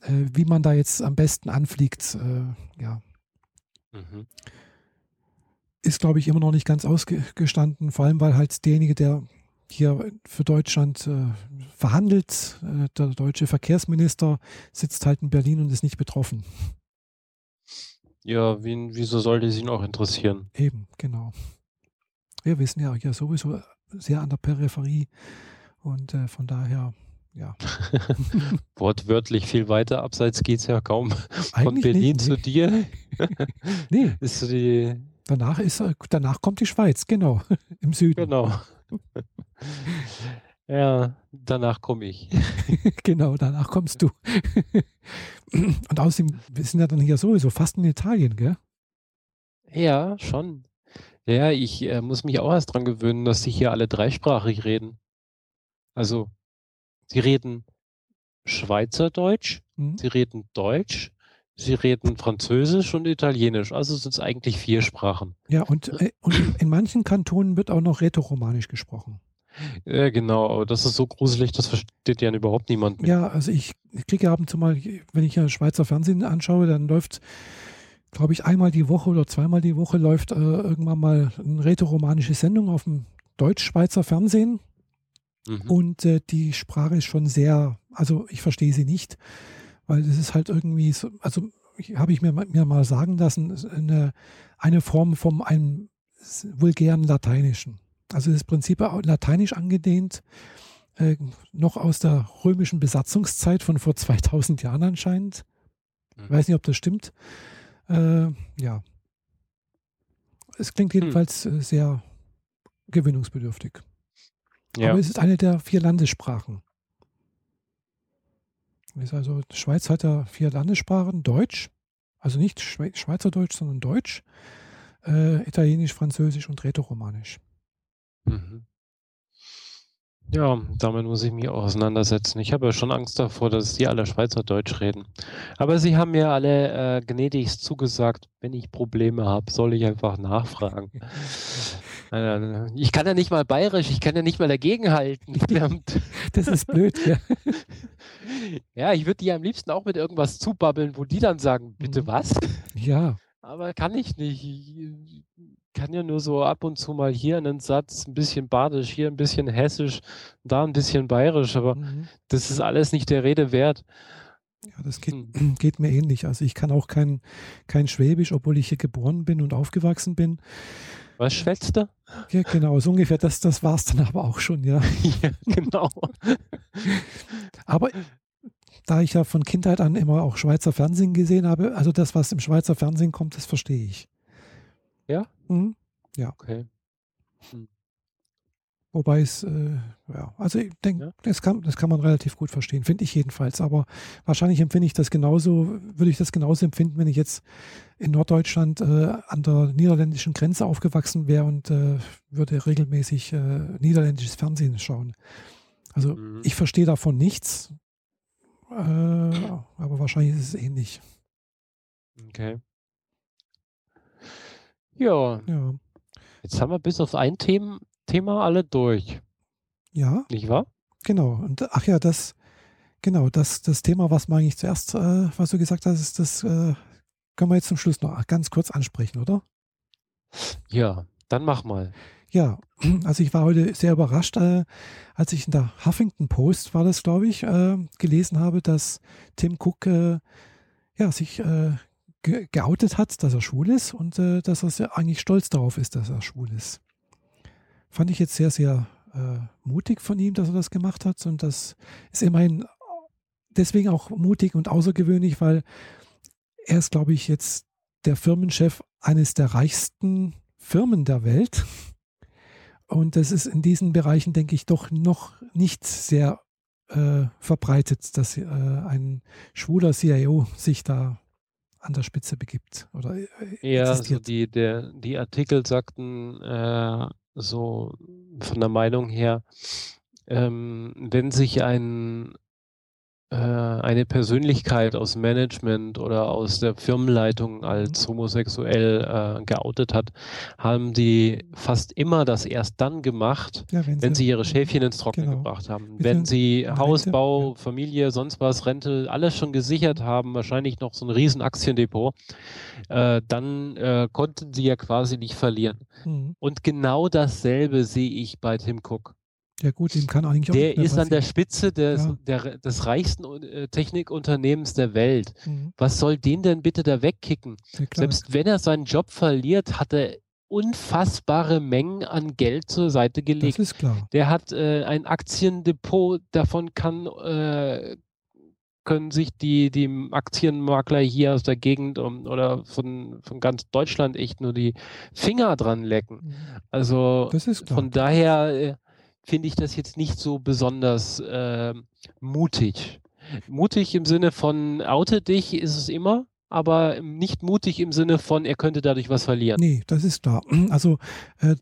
äh, wie man da jetzt am besten anfliegt. Äh, ja. Mhm. Ist, glaube ich, immer noch nicht ganz ausgestanden, vor allem weil halt derjenige, der hier für Deutschland äh, verhandelt, der deutsche Verkehrsminister, sitzt halt in Berlin und ist nicht betroffen. Ja, wen, wieso sollte sie ihn auch interessieren? Eben, genau. Wir wissen ja, ja sowieso sehr an der Peripherie und äh, von daher, ja. *laughs* Wortwörtlich viel weiter abseits geht es ja kaum. Eigentlich Von Berlin nicht, zu nee. dir. *laughs* nee. Ist die danach, ist, danach kommt die Schweiz, genau, *laughs* im Süden. Genau. Ja, danach komme ich. *laughs* genau, danach kommst du. *laughs* Und außerdem, wir sind ja dann hier sowieso fast in Italien, gell? Ja, schon. Ja, ich äh, muss mich auch erst dran gewöhnen, dass sie hier alle dreisprachig reden. Also, sie reden Schweizerdeutsch, mhm. sie reden Deutsch, sie reden Französisch und Italienisch. Also sind es eigentlich vier Sprachen. Ja, und, äh, und in manchen Kantonen wird auch noch Rätoromanisch gesprochen. Ja, genau, aber das ist so gruselig, das versteht ja überhaupt niemand mehr. Ja, also ich, ich kriege ab und zu mal, wenn ich ja Schweizer Fernsehen anschaue, dann läuft, glaube ich, einmal die Woche oder zweimal die Woche läuft äh, irgendwann mal eine rätoromanische Sendung auf dem Deutsch-Schweizer Fernsehen. Mhm. Und äh, die Sprache ist schon sehr, also ich verstehe sie nicht, weil es ist halt irgendwie so, also habe ich mir, mir mal sagen lassen, eine, eine Form von einem vulgären Lateinischen. Also das Prinzip lateinisch angelehnt, äh, noch aus der römischen Besatzungszeit von vor *laughs* 2000 Jahren anscheinend. Ich mhm. weiß nicht, ob das stimmt. Äh, ja. Es klingt hm. jedenfalls hm. sehr gewöhnungsbedürftig. Ja. Aber es ist eine der vier Landessprachen. Also die Schweiz hat ja vier Landessprachen, Deutsch, also nicht Schweizerdeutsch, sondern Deutsch, äh, Italienisch, Französisch und Rätoromanisch. Mhm. Ja, damit muss ich mich auch auseinandersetzen. Ich habe ja schon Angst davor, dass die alle Schweizerdeutsch reden. Aber sie haben mir alle äh, gnädigst zugesagt, wenn ich Probleme habe, soll ich einfach nachfragen. *laughs* Ich kann ja nicht mal bayerisch, ich kann ja nicht mal dagegenhalten. *laughs* Das ist blöd, ja. *laughs* Ja, ich würde die am liebsten auch mit irgendwas zubabbeln, wo die dann sagen, bitte mhm. was? Ja. Aber kann ich nicht. Ich kann ja nur so ab und zu mal hier einen Satz, ein bisschen badisch, hier ein bisschen hessisch, da ein bisschen bayerisch, aber mhm. das ist alles nicht der Rede wert. Ja, das geht, hm. *clears throat* geht, mir ähnlich. Also ich kann auch kein, kein Schwäbisch, obwohl ich hier geboren bin und aufgewachsen bin. Was schwätzt du? Ja, genau, so ungefähr. Das, das war es dann aber auch schon, ja. *laughs* ja, genau. *laughs* aber da ich ja von Kindheit an immer auch Schweizer Fernsehen gesehen habe, also das, was im Schweizer Fernsehen kommt, das verstehe ich. Ja? Mhm. Ja. Okay. Hm. Wobei es, äh, ja, also ich denke, ja. das, kann, das kann man relativ gut verstehen, finde ich jedenfalls. Aber wahrscheinlich empfinde ich das genauso, würde ich das genauso empfinden, wenn ich jetzt in Norddeutschland äh, an der niederländischen Grenze aufgewachsen wäre und äh, würde regelmäßig äh, niederländisches Fernsehen schauen. Also mhm. ich verstehe davon nichts, äh, aber wahrscheinlich ist es ähnlich. Okay. Ja. ja. Jetzt haben wir bis auf ein Thema, Thema alle durch. Ja. Nicht wahr? Genau. Und ach ja, das, genau, das, das Thema, was man eigentlich zuerst, äh, was du gesagt hast, ist, das äh, können wir jetzt zum Schluss noch ganz kurz ansprechen, oder? Ja, dann mach mal. Ja, *clears throat* also ich war heute sehr überrascht, äh, als ich in der Huffington Post, war das, glaube ich, äh, gelesen habe, dass Tim Cook äh, ja, sich äh, ge geoutet hat, dass er schwul ist und äh, dass er eigentlich stolz darauf ist, dass er schwul ist. Fand ich jetzt sehr, sehr äh, mutig von ihm, dass er das gemacht hat und das ist immerhin deswegen auch mutig und außergewöhnlich, weil er ist, glaube ich, jetzt der Firmenchef eines der reichsten Firmen der Welt. Und das ist in diesen Bereichen, denke ich, doch noch nicht sehr äh, verbreitet, dass äh, ein schwuler CIO sich da an der Spitze begibt oder äh, Ja, also die, der, die Artikel sagten äh, so von der Meinung her, ähm, wenn sich ein äh, eine Persönlichkeit aus Management oder aus der Firmenleitung als mhm. homosexuell äh, geoutet hat, haben die fast immer das erst dann gemacht, ja, wenn, wenn sie, sie, ihre Schäfchen ins Trockene genau. gebracht haben. wenn sie Hausbau, Rente, Familie, sonst was, Rente, alles schon gesichert haben, wahrscheinlich noch so ein riesen Aktiendepot, äh, dann äh, konnten sie ja quasi nicht verlieren. Mhm. Und genau dasselbe sehe ich bei Tim Cook. Ja gut, dem kann eigentlich auch Der ist an der Spitze des, ja. der, des reichsten äh, Technikunternehmens der Welt. Mhm. Was soll den denn bitte da wegkicken? Ja, Selbst wenn er seinen Job verliert, hat er unfassbare Mengen an Geld zur Seite gelegt. Das ist klar. Der hat äh, ein Aktiendepot, davon kann, äh, können sich die, die Aktienmakler hier aus der Gegend um, oder von, von ganz Deutschland echt nur die Finger dran lecken. Mhm. Also von daher äh, finde ich das jetzt nicht so besonders äh, mutig. Mutig im Sinne von oute dich ist es immer, aber nicht mutig im Sinne von, er könnte dadurch was verlieren. Nee, das ist klar. *clears throat* Also äh,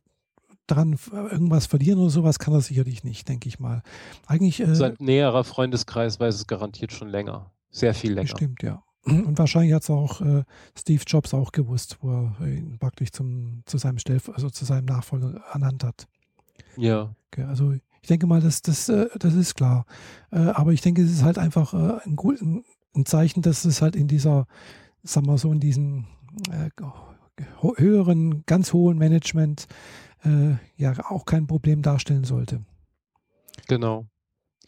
daran irgendwas verlieren oder sowas kann er sicherlich nicht, denke ich mal. Eigentlich. Äh, Sein näherer Freundeskreis weiß es garantiert schon länger. Sehr viel länger. Stimmt, ja. *clears throat* Und wahrscheinlich hat es auch äh, Steve Jobs auch gewusst, wo er ihn praktisch zum, zu seinem Stellv also zu seinem Nachfolger ernannt hat. Ja. Also ich denke mal, das, das, äh, das ist klar. Äh, aber ich denke, es ist halt einfach äh, ein, ein Zeichen, dass es halt in dieser, sagen wir so, in diesem höheren, ganz hohen Management ja auch kein Problem darstellen sollte. Genau.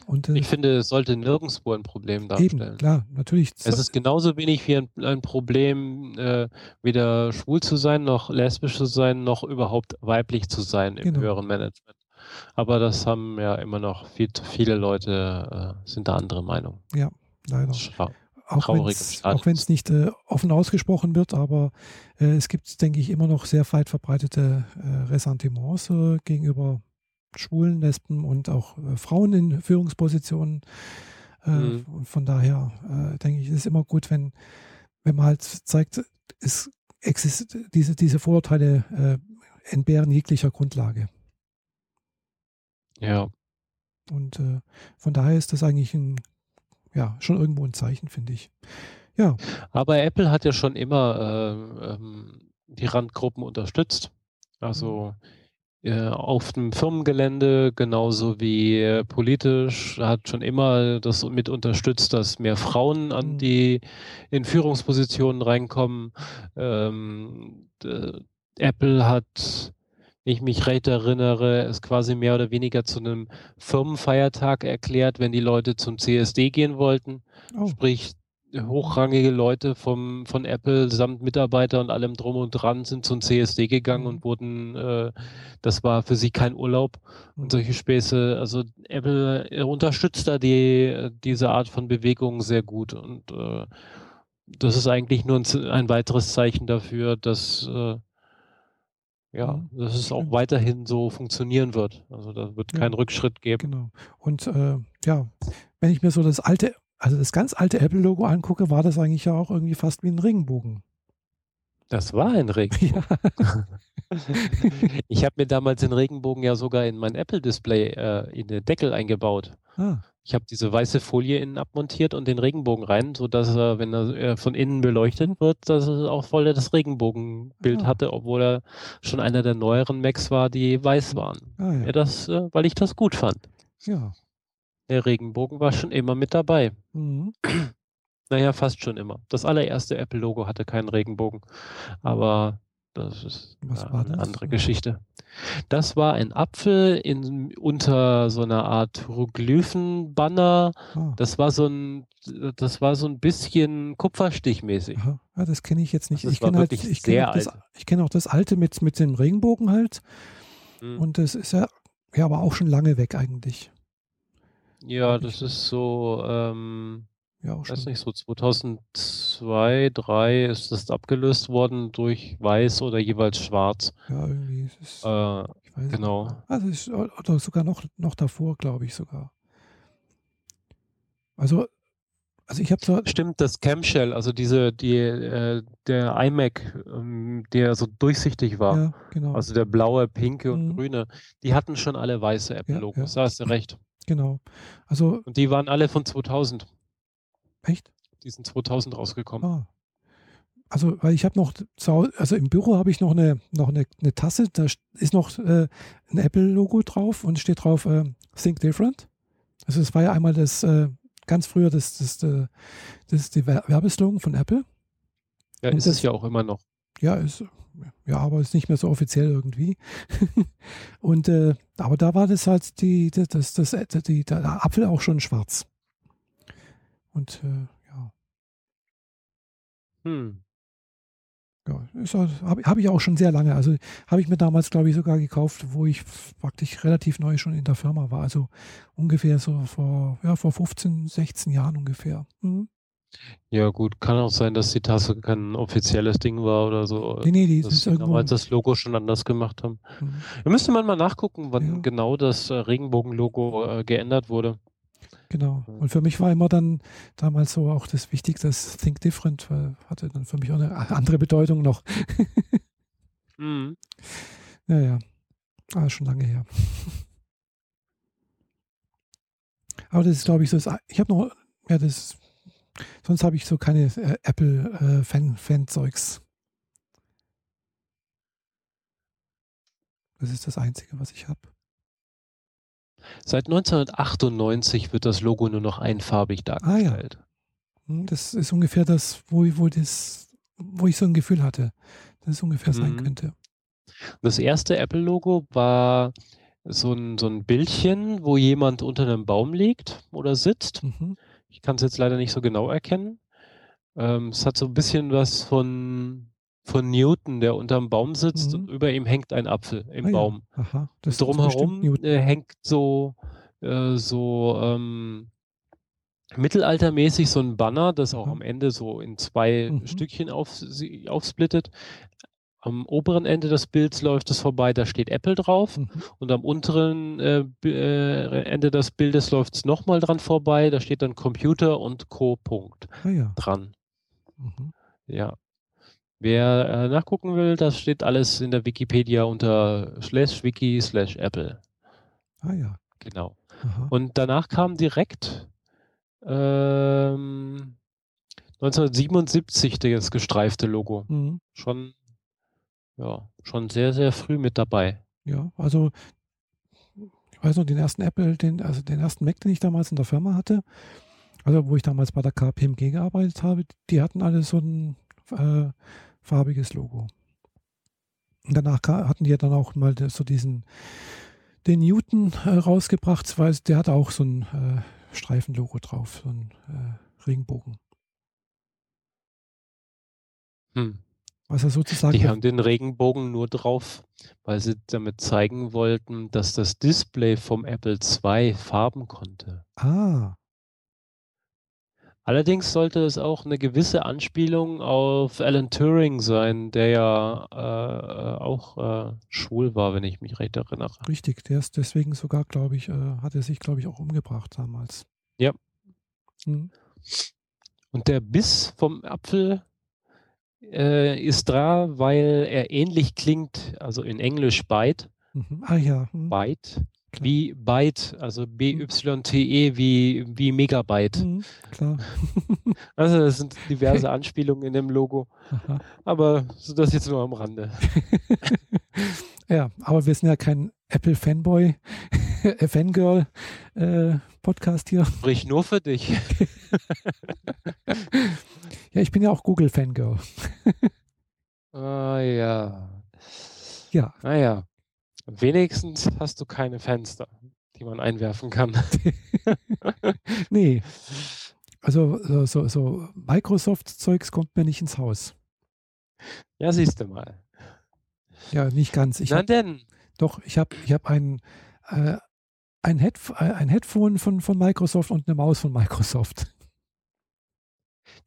Und, ich finde, es sollte nirgendwo ein Problem darstellen. Eben, klar, natürlich. Es ist genauso wenig wie ein, ein Problem, äh, weder schwul zu sein, noch lesbisch zu sein, noch überhaupt weiblich zu sein im genau. höheren Management. Aber das haben ja immer noch viel, viele Leute, äh, sind da andere Meinung. Ja, leider. Auch wenn es nicht äh, offen ausgesprochen wird, aber äh, es gibt, denke ich, immer noch sehr weit verbreitete äh, Ressentiments äh, gegenüber Schwulen, Lesben und auch äh, Frauen in Führungspositionen. Äh, mhm. Von daher äh, denke ich, ist es immer gut, wenn, wenn man halt zeigt, es existiert, diese, diese Vorurteile entbehren jeglicher Grundlage. Ja. Und äh, von daher ist das eigentlich ein, ja, schon irgendwo ein Zeichen, finde ich. Ja. Aber Apple hat ja schon immer äh, ähm, die Randgruppen unterstützt. Also mhm. äh, auf dem Firmengelände genauso wie äh, politisch hat schon immer das mit unterstützt, dass mehr Frauen an mhm. die in Führungspositionen reinkommen. Ähm, Apple hat ich mich recht erinnere, es quasi mehr oder weniger zu einem Firmenfeiertag erklärt, wenn die Leute zum CSD gehen wollten. Oh. Sprich, hochrangige Leute vom, von Apple samt Mitarbeiter und allem drum und dran sind zum CSD gegangen mhm. und wurden, äh, das war für sie kein Urlaub und mhm. solche Späße. Also Apple unterstützt da die, diese Art von Bewegung sehr gut und äh, das ist eigentlich nur ein, ein weiteres Zeichen dafür, dass äh, ja, mhm. dass es auch weiterhin so funktionieren wird. Also da wird kein ja, Rückschritt geben. Genau. Und äh, ja, wenn ich mir so das alte also das ganz alte Apple-Logo angucke, war das eigentlich ja auch irgendwie fast wie ein Regenbogen. Das war ein Regenbogen. *laughs* Ja. *laughs* ich habe mir damals den Regenbogen ja sogar in mein Apple-Display äh, in den Deckel eingebaut. Ah. Ich habe diese weiße Folie innen abmontiert und den Regenbogen rein, sodass er, wenn er äh, von innen beleuchtet wird, dass es auch voll das Regenbogenbild ah. hatte, obwohl er schon einer der neueren Macs war, die weiß waren. Ah, ja. Ja, das, äh, weil ich das gut fand. Ja, der Regenbogen war schon immer mit dabei. Mhm. *clears throat* Naja, fast schon immer. Das allererste Apple-Logo hatte keinen Regenbogen. Aber das ist Was war eine das? andere Geschichte. Das war ein Apfel in, unter so einer Art Hieroglyphen-Banner. Ah. Das war so ein, das war so ein bisschen Kupferstichmäßig. Aha. Ja, das kenne ich jetzt nicht. Also ich kenne halt, ich kenn auch, kenn auch, das alte mit, mit dem Regenbogen halt. Mhm. Und das ist ja, ja aber auch schon lange weg eigentlich. Ja, das ist so, ähm, ja, auch weiß nicht, so 2002, 2003 ist das abgelöst worden durch weiß oder jeweils schwarz. Ja, irgendwie ist es, äh, ich weiß genau. Nicht. Also ist, oder sogar noch, noch davor, glaube ich sogar. Also, also ich habe zwar. Stimmt, das Camshell, also diese, die, äh, der iMac, ähm, der so durchsichtig war. Ja, genau. Also der blaue, pinke und mhm. grüne, die hatten schon alle weiße Apple-Logos. Ja, ja. Da hast du recht. Genau. Also, Und die waren alle von 2000. Echt? Die sind 2000 rausgekommen. Ah. Also, weil ich habe noch, also im Büro habe ich noch eine, noch eine, eine Tasse, da ist noch äh, ein Apple-Logo drauf und steht drauf äh, Think Different. Also es war ja einmal das, äh, ganz früher das, das, äh, das, das die Werbeslogan von Apple. Ja, und ist das, es ja auch immer noch. Ja, ist, ja, aber ist nicht mehr so offiziell irgendwie. *laughs* und äh, aber da war das halt die, das, das, das, die, der Apfel auch schon schwarz. Und äh, ja. Hm. Ja, habe hab ich auch schon sehr lange. Also habe ich mir damals, glaube ich, sogar gekauft, wo ich praktisch relativ neu schon in der Firma war. Also ungefähr so vor, ja, vor 15, 16 Jahren ungefähr. Mhm. Ja, gut, kann auch sein, dass die Tasse kein offizielles Ding war oder so. Nee, nee, die ist irgendwo. Damals das Logo schon anders gemacht haben. Mhm. Da müsste man mal nachgucken, wann ja. genau das äh, Regenbogen-Logo äh, geändert wurde. Genau. Und für mich war immer dann damals so auch das Wichtigste, das Think Different, weil hatte dann für mich auch eine andere Bedeutung noch. mhm. *laughs* Naja, ah, schon lange her. *laughs* Aber das ist, glaube ich, so. Das, ich habe noch, ja, das Sonst habe ich so keine äh, Apple-Fan-Zeugs. Äh, das ist das Einzige, was ich habe. Seit 1998 wird das Logo nur noch einfarbig dargestellt. Ah, ja. Hm, das ist ungefähr das, wo, wo, das, wo ich so ein Gefühl hatte, dass es ungefähr sein mhm. könnte. Das erste Apple-Logo war so ein, so ein Bildchen, wo jemand unter einem Baum liegt oder sitzt. Mhm. Ich kann es jetzt leider nicht so genau erkennen. Ähm, es hat so ein bisschen was von, von Newton, der unterm Baum sitzt mhm. und über ihm hängt ein Apfel im ah, Baum. Ja. Aha, das Drumherum äh, hängt so, äh, so ähm, mittelaltermäßig so ein Banner, das auch Aha. am Ende so in zwei mhm. Stückchen auf, aufsplittet. am oberen Ende des Bilds läuft es vorbei, da steht Apple drauf. Mhm. Und am unteren äh, äh, Ende des Bildes läuft es nochmal dran vorbei, da steht dann Computer und Co. Punkt ah, ja. dran. Mhm. Ja. Wer äh, nachgucken will, das steht alles in der Wikipedia unter slash wiki slash Apple. Ah ja. Genau. Aha. Und danach kam direkt ähm, 1977 das gestreifte Logo. Mhm. Schon, ja, schon sehr, sehr früh mit dabei. Ja, also ich weiß noch, den ersten Apple, den, also den ersten Mac, den ich damals in der Firma hatte, also wo ich damals bei der KPMG gearbeitet habe, die hatten alle so ein äh, farbiges Logo. Und danach hatten die ja dann auch mal so diesen, den Newton äh, rausgebracht, weil der hat auch so ein äh, Streifenlogo drauf, so ein äh, Regenbogen. Hm. Was er sozusagen. Die haben den Regenbogen nur drauf, weil sie damit zeigen wollten, dass das Display vom Apple II Farben konnte. Ah. Allerdings sollte es auch eine gewisse Anspielung auf Alan Turing sein, der ja äh, auch äh, schwul war, wenn ich mich recht erinnere. Richtig, der ist deswegen sogar, glaube ich, äh, hat er sich, glaube ich, auch umgebracht damals. Ja. Hm. Und der Biss vom Apfel äh, ist da, weil er ähnlich klingt, also in Englisch Byte. Mhm. Ah ja. Hm. Byte. Wie Byte, also B-Y-T-E wie, wie Megabyte. Mhm, klar. *laughs* also das sind diverse *laughs* Anspielungen in dem Logo. Aha. Aber so das jetzt nur am Rande. *laughs* ja, aber wir sind ja kein Apple-Fanboy, äh, Fangirl äh, Podcast hier. Sprich nur für dich. ja, ich bin ja auch Google-Fangirl. ah ja. Ja. Naja. Wenigstens hast du keine Fenster, die man einwerfen kann. *laughs* nee. Also so, so, so Microsoft-Zeugs kommt mir nicht ins Haus. Ja, siehst du mal. Ja, nicht ganz. Ich Na hab, denn? Doch, ich habe ich hab ein, äh, ein, Head, äh, ein Headphone von, von Microsoft und eine Maus von Microsoft.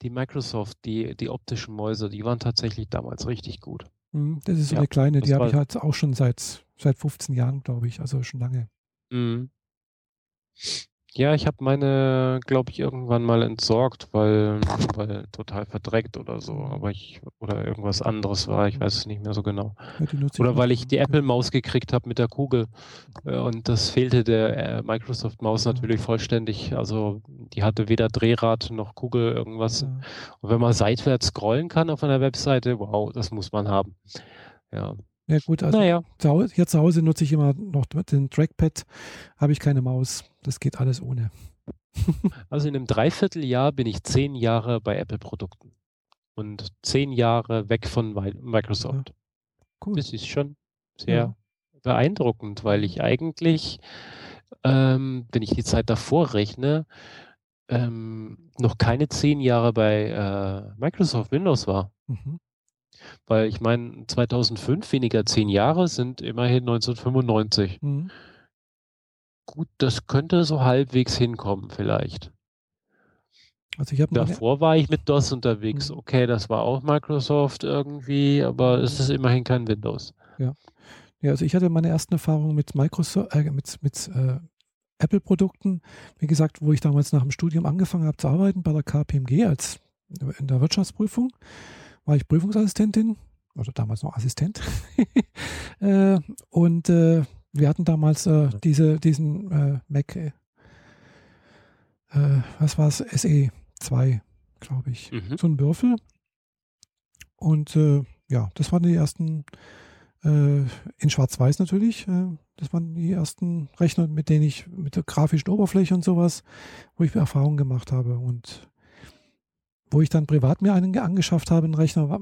Die Microsoft, die, die optischen Mäuse, die waren tatsächlich damals richtig gut. Hm, das ist so ja, eine kleine, die habe ich halt auch schon seit, seit 15 Jahren, glaube ich, also schon lange. Mhm. Ja, ich habe meine, glaube ich, irgendwann mal entsorgt, weil, weil total verdreckt oder so, aber ich oder irgendwas anderes war, ich weiß es nicht mehr so genau. Oder weil ich die Apple-Maus gekriegt habe mit der Kugel äh, und das fehlte der äh, Microsoft-Maus natürlich vollständig. Also die hatte weder Drehrad noch Kugel irgendwas. Und wenn man seitwärts scrollen kann auf einer Webseite, wow, das muss man haben. Ja. Ja gut, also naja. zu Hause, hier zu Hause nutze ich immer noch den Trackpad, habe ich keine Maus. Das geht alles ohne. *laughs* also in einem Dreivierteljahr bin ich zehn Jahre bei Apple-Produkten und zehn Jahre weg von Microsoft. Ja. Cool. Das ist schon sehr ja. beeindruckend, weil ich eigentlich, ähm, wenn ich die Zeit davor rechne, ähm, noch keine zehn Jahre bei äh, Microsoft Windows war. Mhm. Weil ich meine, 2005, weniger zehn Jahre, sind immerhin 1995. Mhm. Gut, das könnte so halbwegs hinkommen vielleicht. Also ich Davor war ich mit DOS unterwegs. Mhm. Okay, das war auch Microsoft irgendwie, aber es ist immerhin kein Windows. Ja. Ja, also ich hatte meine ersten Erfahrungen mit Microsoft, äh, mit, mit äh, Apple-Produkten. Wie gesagt, wo ich damals nach dem Studium angefangen habe zu arbeiten bei der KPMG als in der Wirtschaftsprüfung war ich Prüfungsassistentin oder damals noch Assistent. *laughs* äh, und äh, wir hatten damals äh, diese, diesen äh, Mac, äh, was war es, SE2, glaube ich, mhm. so ein Würfel. Und äh, ja, das waren die ersten, in Schwarz-Weiß natürlich, das waren die ersten Rechner, mit denen ich mit der grafischen Oberfläche und sowas, wo ich Erfahrungen gemacht habe. Und wo ich dann privat mir einen angeschafft habe, einen Rechner, war,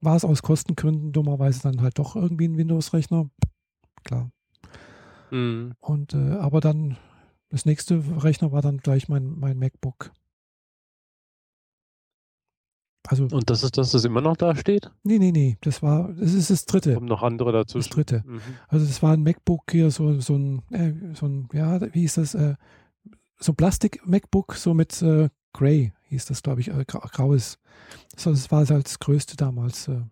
war es aus Kostengründen dummerweise dann halt doch irgendwie ein Windows-Rechner. Klar. Mhm. Und äh, aber dann das nächste Rechner war dann gleich mein, mein MacBook. Also, und das ist das, das immer noch da steht? Nee, nee, nee. Das war, das ist das dritte. Kommen noch andere dazu. Das dritte. Mhm. Also das war ein MacBook hier, so, so ein, äh, so ein, ja, wie hieß das? Äh, so ein Plastik-MacBook, so mit äh, Grey hieß das, glaube ich, äh, graues. Das, das war halt das Größte damals. Äh.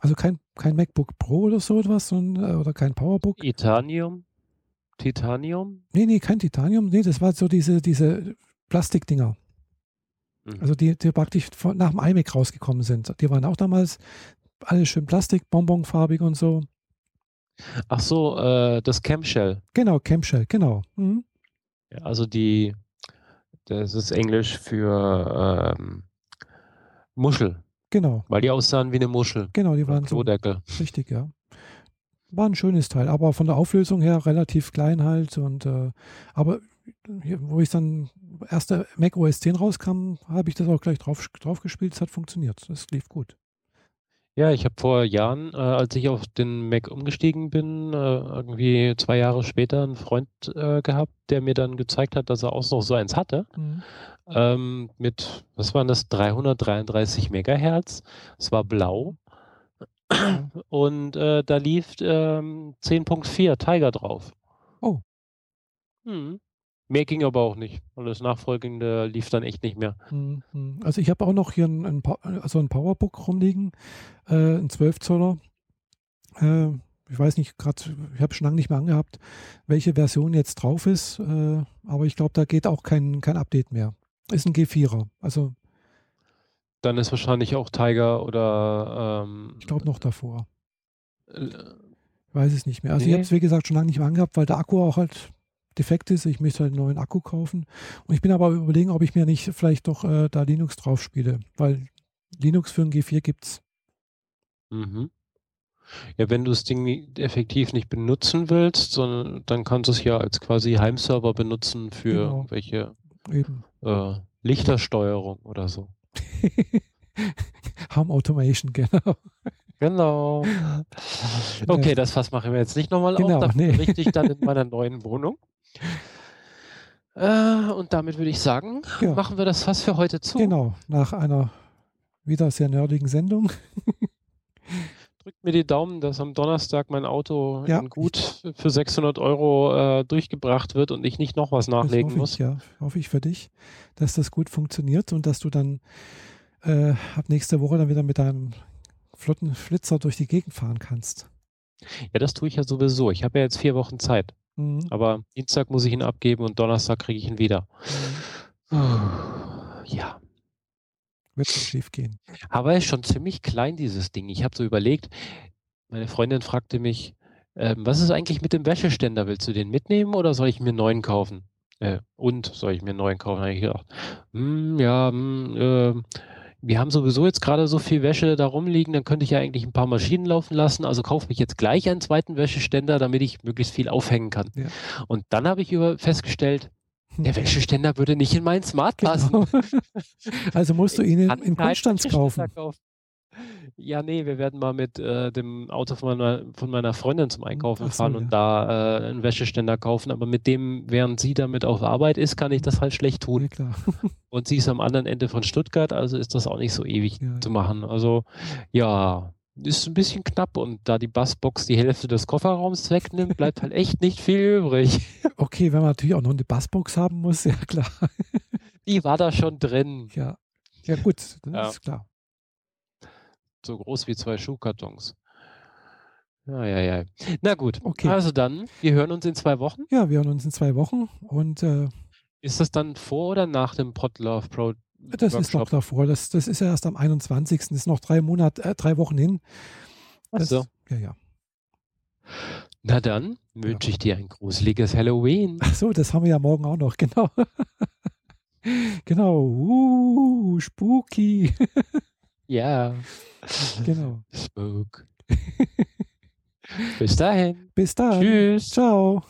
Also kein, kein MacBook Pro oder so etwas sondern, oder kein Powerbook. Titanium? Titanium? Nee, nee, kein Titanium. Nee, das war so diese, diese Plastikdinger. Mhm. Also die, die praktisch von, nach dem iMac rausgekommen sind. Die waren auch damals alle schön Plastik, bonbonfarbig und so. Ach so, äh, das Camshell. Genau, Camshell, genau. Mhm. Ja, also die, das ist Englisch für ähm, Muschel. Genau. Weil die aussahen wie eine Muschel. Genau, die waren so. Richtig, ja. War ein schönes Teil, aber von der Auflösung her relativ klein halt. Und äh, aber hier, wo ich dann erste Mac OS 10 rauskam, habe ich das auch gleich drauf, drauf gespielt. Es hat funktioniert. Es lief gut. Ja, ich habe vor Jahren, äh, als ich auf den Mac umgestiegen bin, äh, irgendwie zwei Jahre später einen Freund äh, gehabt, der mir dann gezeigt hat, dass er auch noch so eins hatte. Mhm. Ähm, mit, was waren das, 333 Megahertz. Es war blau. *clears throat* Und äh, da lief ähm, 10.4 Tiger drauf. Oh. Hm. Mehr ging aber auch nicht. Und das Nachfolgende lief dann echt nicht mehr. Hm, hm. Also ich habe auch noch hier ein, ein, also ein Powerbook rumliegen, äh, ein 12 Zoller. Äh, ich weiß nicht, gerade, ich habe schon lange nicht mehr angehabt, welche Version jetzt drauf ist, äh, aber ich glaube, da geht auch kein, kein Update mehr. Ist ein G4er. Also dann ist wahrscheinlich auch Tiger oder ähm, ich glaube noch davor. Äh, ich weiß es nicht mehr. Also nee. ich habe es wie gesagt schon lange nicht mehr angehabt, weil der Akku auch halt defekt ist. Ich möchte halt einen neuen Akku kaufen. Und ich bin aber überlegen, ob ich mir nicht vielleicht doch äh, da Linux drauf spiele, weil Linux für ein G4 gibt's. Mhm. Ja, wenn du das Ding effektiv nicht benutzen willst, sondern dann kannst du es ja als quasi Heimserver benutzen für genau. welche äh, Lichtersteuerung oder so. *laughs* Home Automation, genau. Genau. *laughs* Okay, das Fass machen wir jetzt nicht nochmal genau, auf. Dafür nee. richte ich dann in meiner *laughs* neuen Wohnung. Äh, und damit würde ich sagen, ja. machen wir das Fass für heute zu. Genau, nach einer wieder sehr nerdigen Sendung. Drückt mir die Daumen, dass am Donnerstag mein Auto ja. gut für 600 Euro äh, durchgebracht wird und ich nicht noch was nachlegen hoffe muss. Ich, ja, hoffe ich für dich, dass das gut funktioniert und dass du dann äh, ab nächste Woche dann wieder mit deinem flotten Flitzer durch die Gegend fahren kannst. Ja, das tue ich ja sowieso. Ich habe ja jetzt vier Wochen Zeit. Mhm. Aber Dienstag muss ich ihn abgeben und Donnerstag kriege ich ihn wieder. Mhm. Ja. Wird schon schief gehen. Aber er ist schon ziemlich klein, dieses Ding. Ich habe so überlegt, meine Freundin fragte mich, ähm, was ist eigentlich mit dem Wäscheständer? Willst du den mitnehmen oder soll ich mir einen neuen kaufen? Äh, und soll ich mir einen neuen kaufen? Da habe ich gedacht, hm, ja, hm, äh, wir haben sowieso jetzt gerade so viel Wäsche da rumliegen, dann könnte ich ja eigentlich ein paar Maschinen laufen lassen. Also kaufe ich jetzt gleich einen zweiten Wäscheständer, damit ich möglichst viel aufhängen kann. Ja. Und dann habe ich über festgestellt, der Wäscheständer würde nicht in meinen Smart passen. Genau. *laughs* Also musst du ihn in, in Konstanz kaufen. kaufen. Ja, nee, wir werden mal mit äh, dem Auto von meiner, von meiner Freundin zum Einkaufen so, fahren und da äh, einen Wäscheständer kaufen. Aber mit dem, während sie damit auf Arbeit ist, kann ich das halt schlecht tun. Ja, *laughs* und sie ist am anderen Ende von Stuttgart, also ist das auch nicht so ewig ja, zu machen. Also ja, ist ein bisschen knapp und da die Bassbox die Hälfte des Kofferraums wegnimmt, bleibt halt echt nicht viel übrig. *laughs* Okay, wenn man natürlich auch noch eine Bassbox haben muss, *laughs* ja klar. Die war da schon drin. Ja, ja gut, das ja. ist klar so groß wie zwei Schuhkartons. Ja, ja, ja. Na gut. Okay. Also dann, wir hören uns in zwei Wochen. Ja, wir hören uns in zwei Wochen. Und äh, ist das dann vor oder nach dem Podlove Pro? Das Workshop? ist noch davor. Das, das ist ja erst am 21. Das ist noch drei Monate, äh, drei Wochen hin. Das, Ach so. Ja, ja. Na dann wünsche ich dir ein gruseliges Halloween. Ach so, das haben wir ja morgen auch noch, *laughs* genau. genau. Uh, spooky. *laughs* ja. Genau. Spook. Bis dahin. Bis dann. Tschüss. Ciao.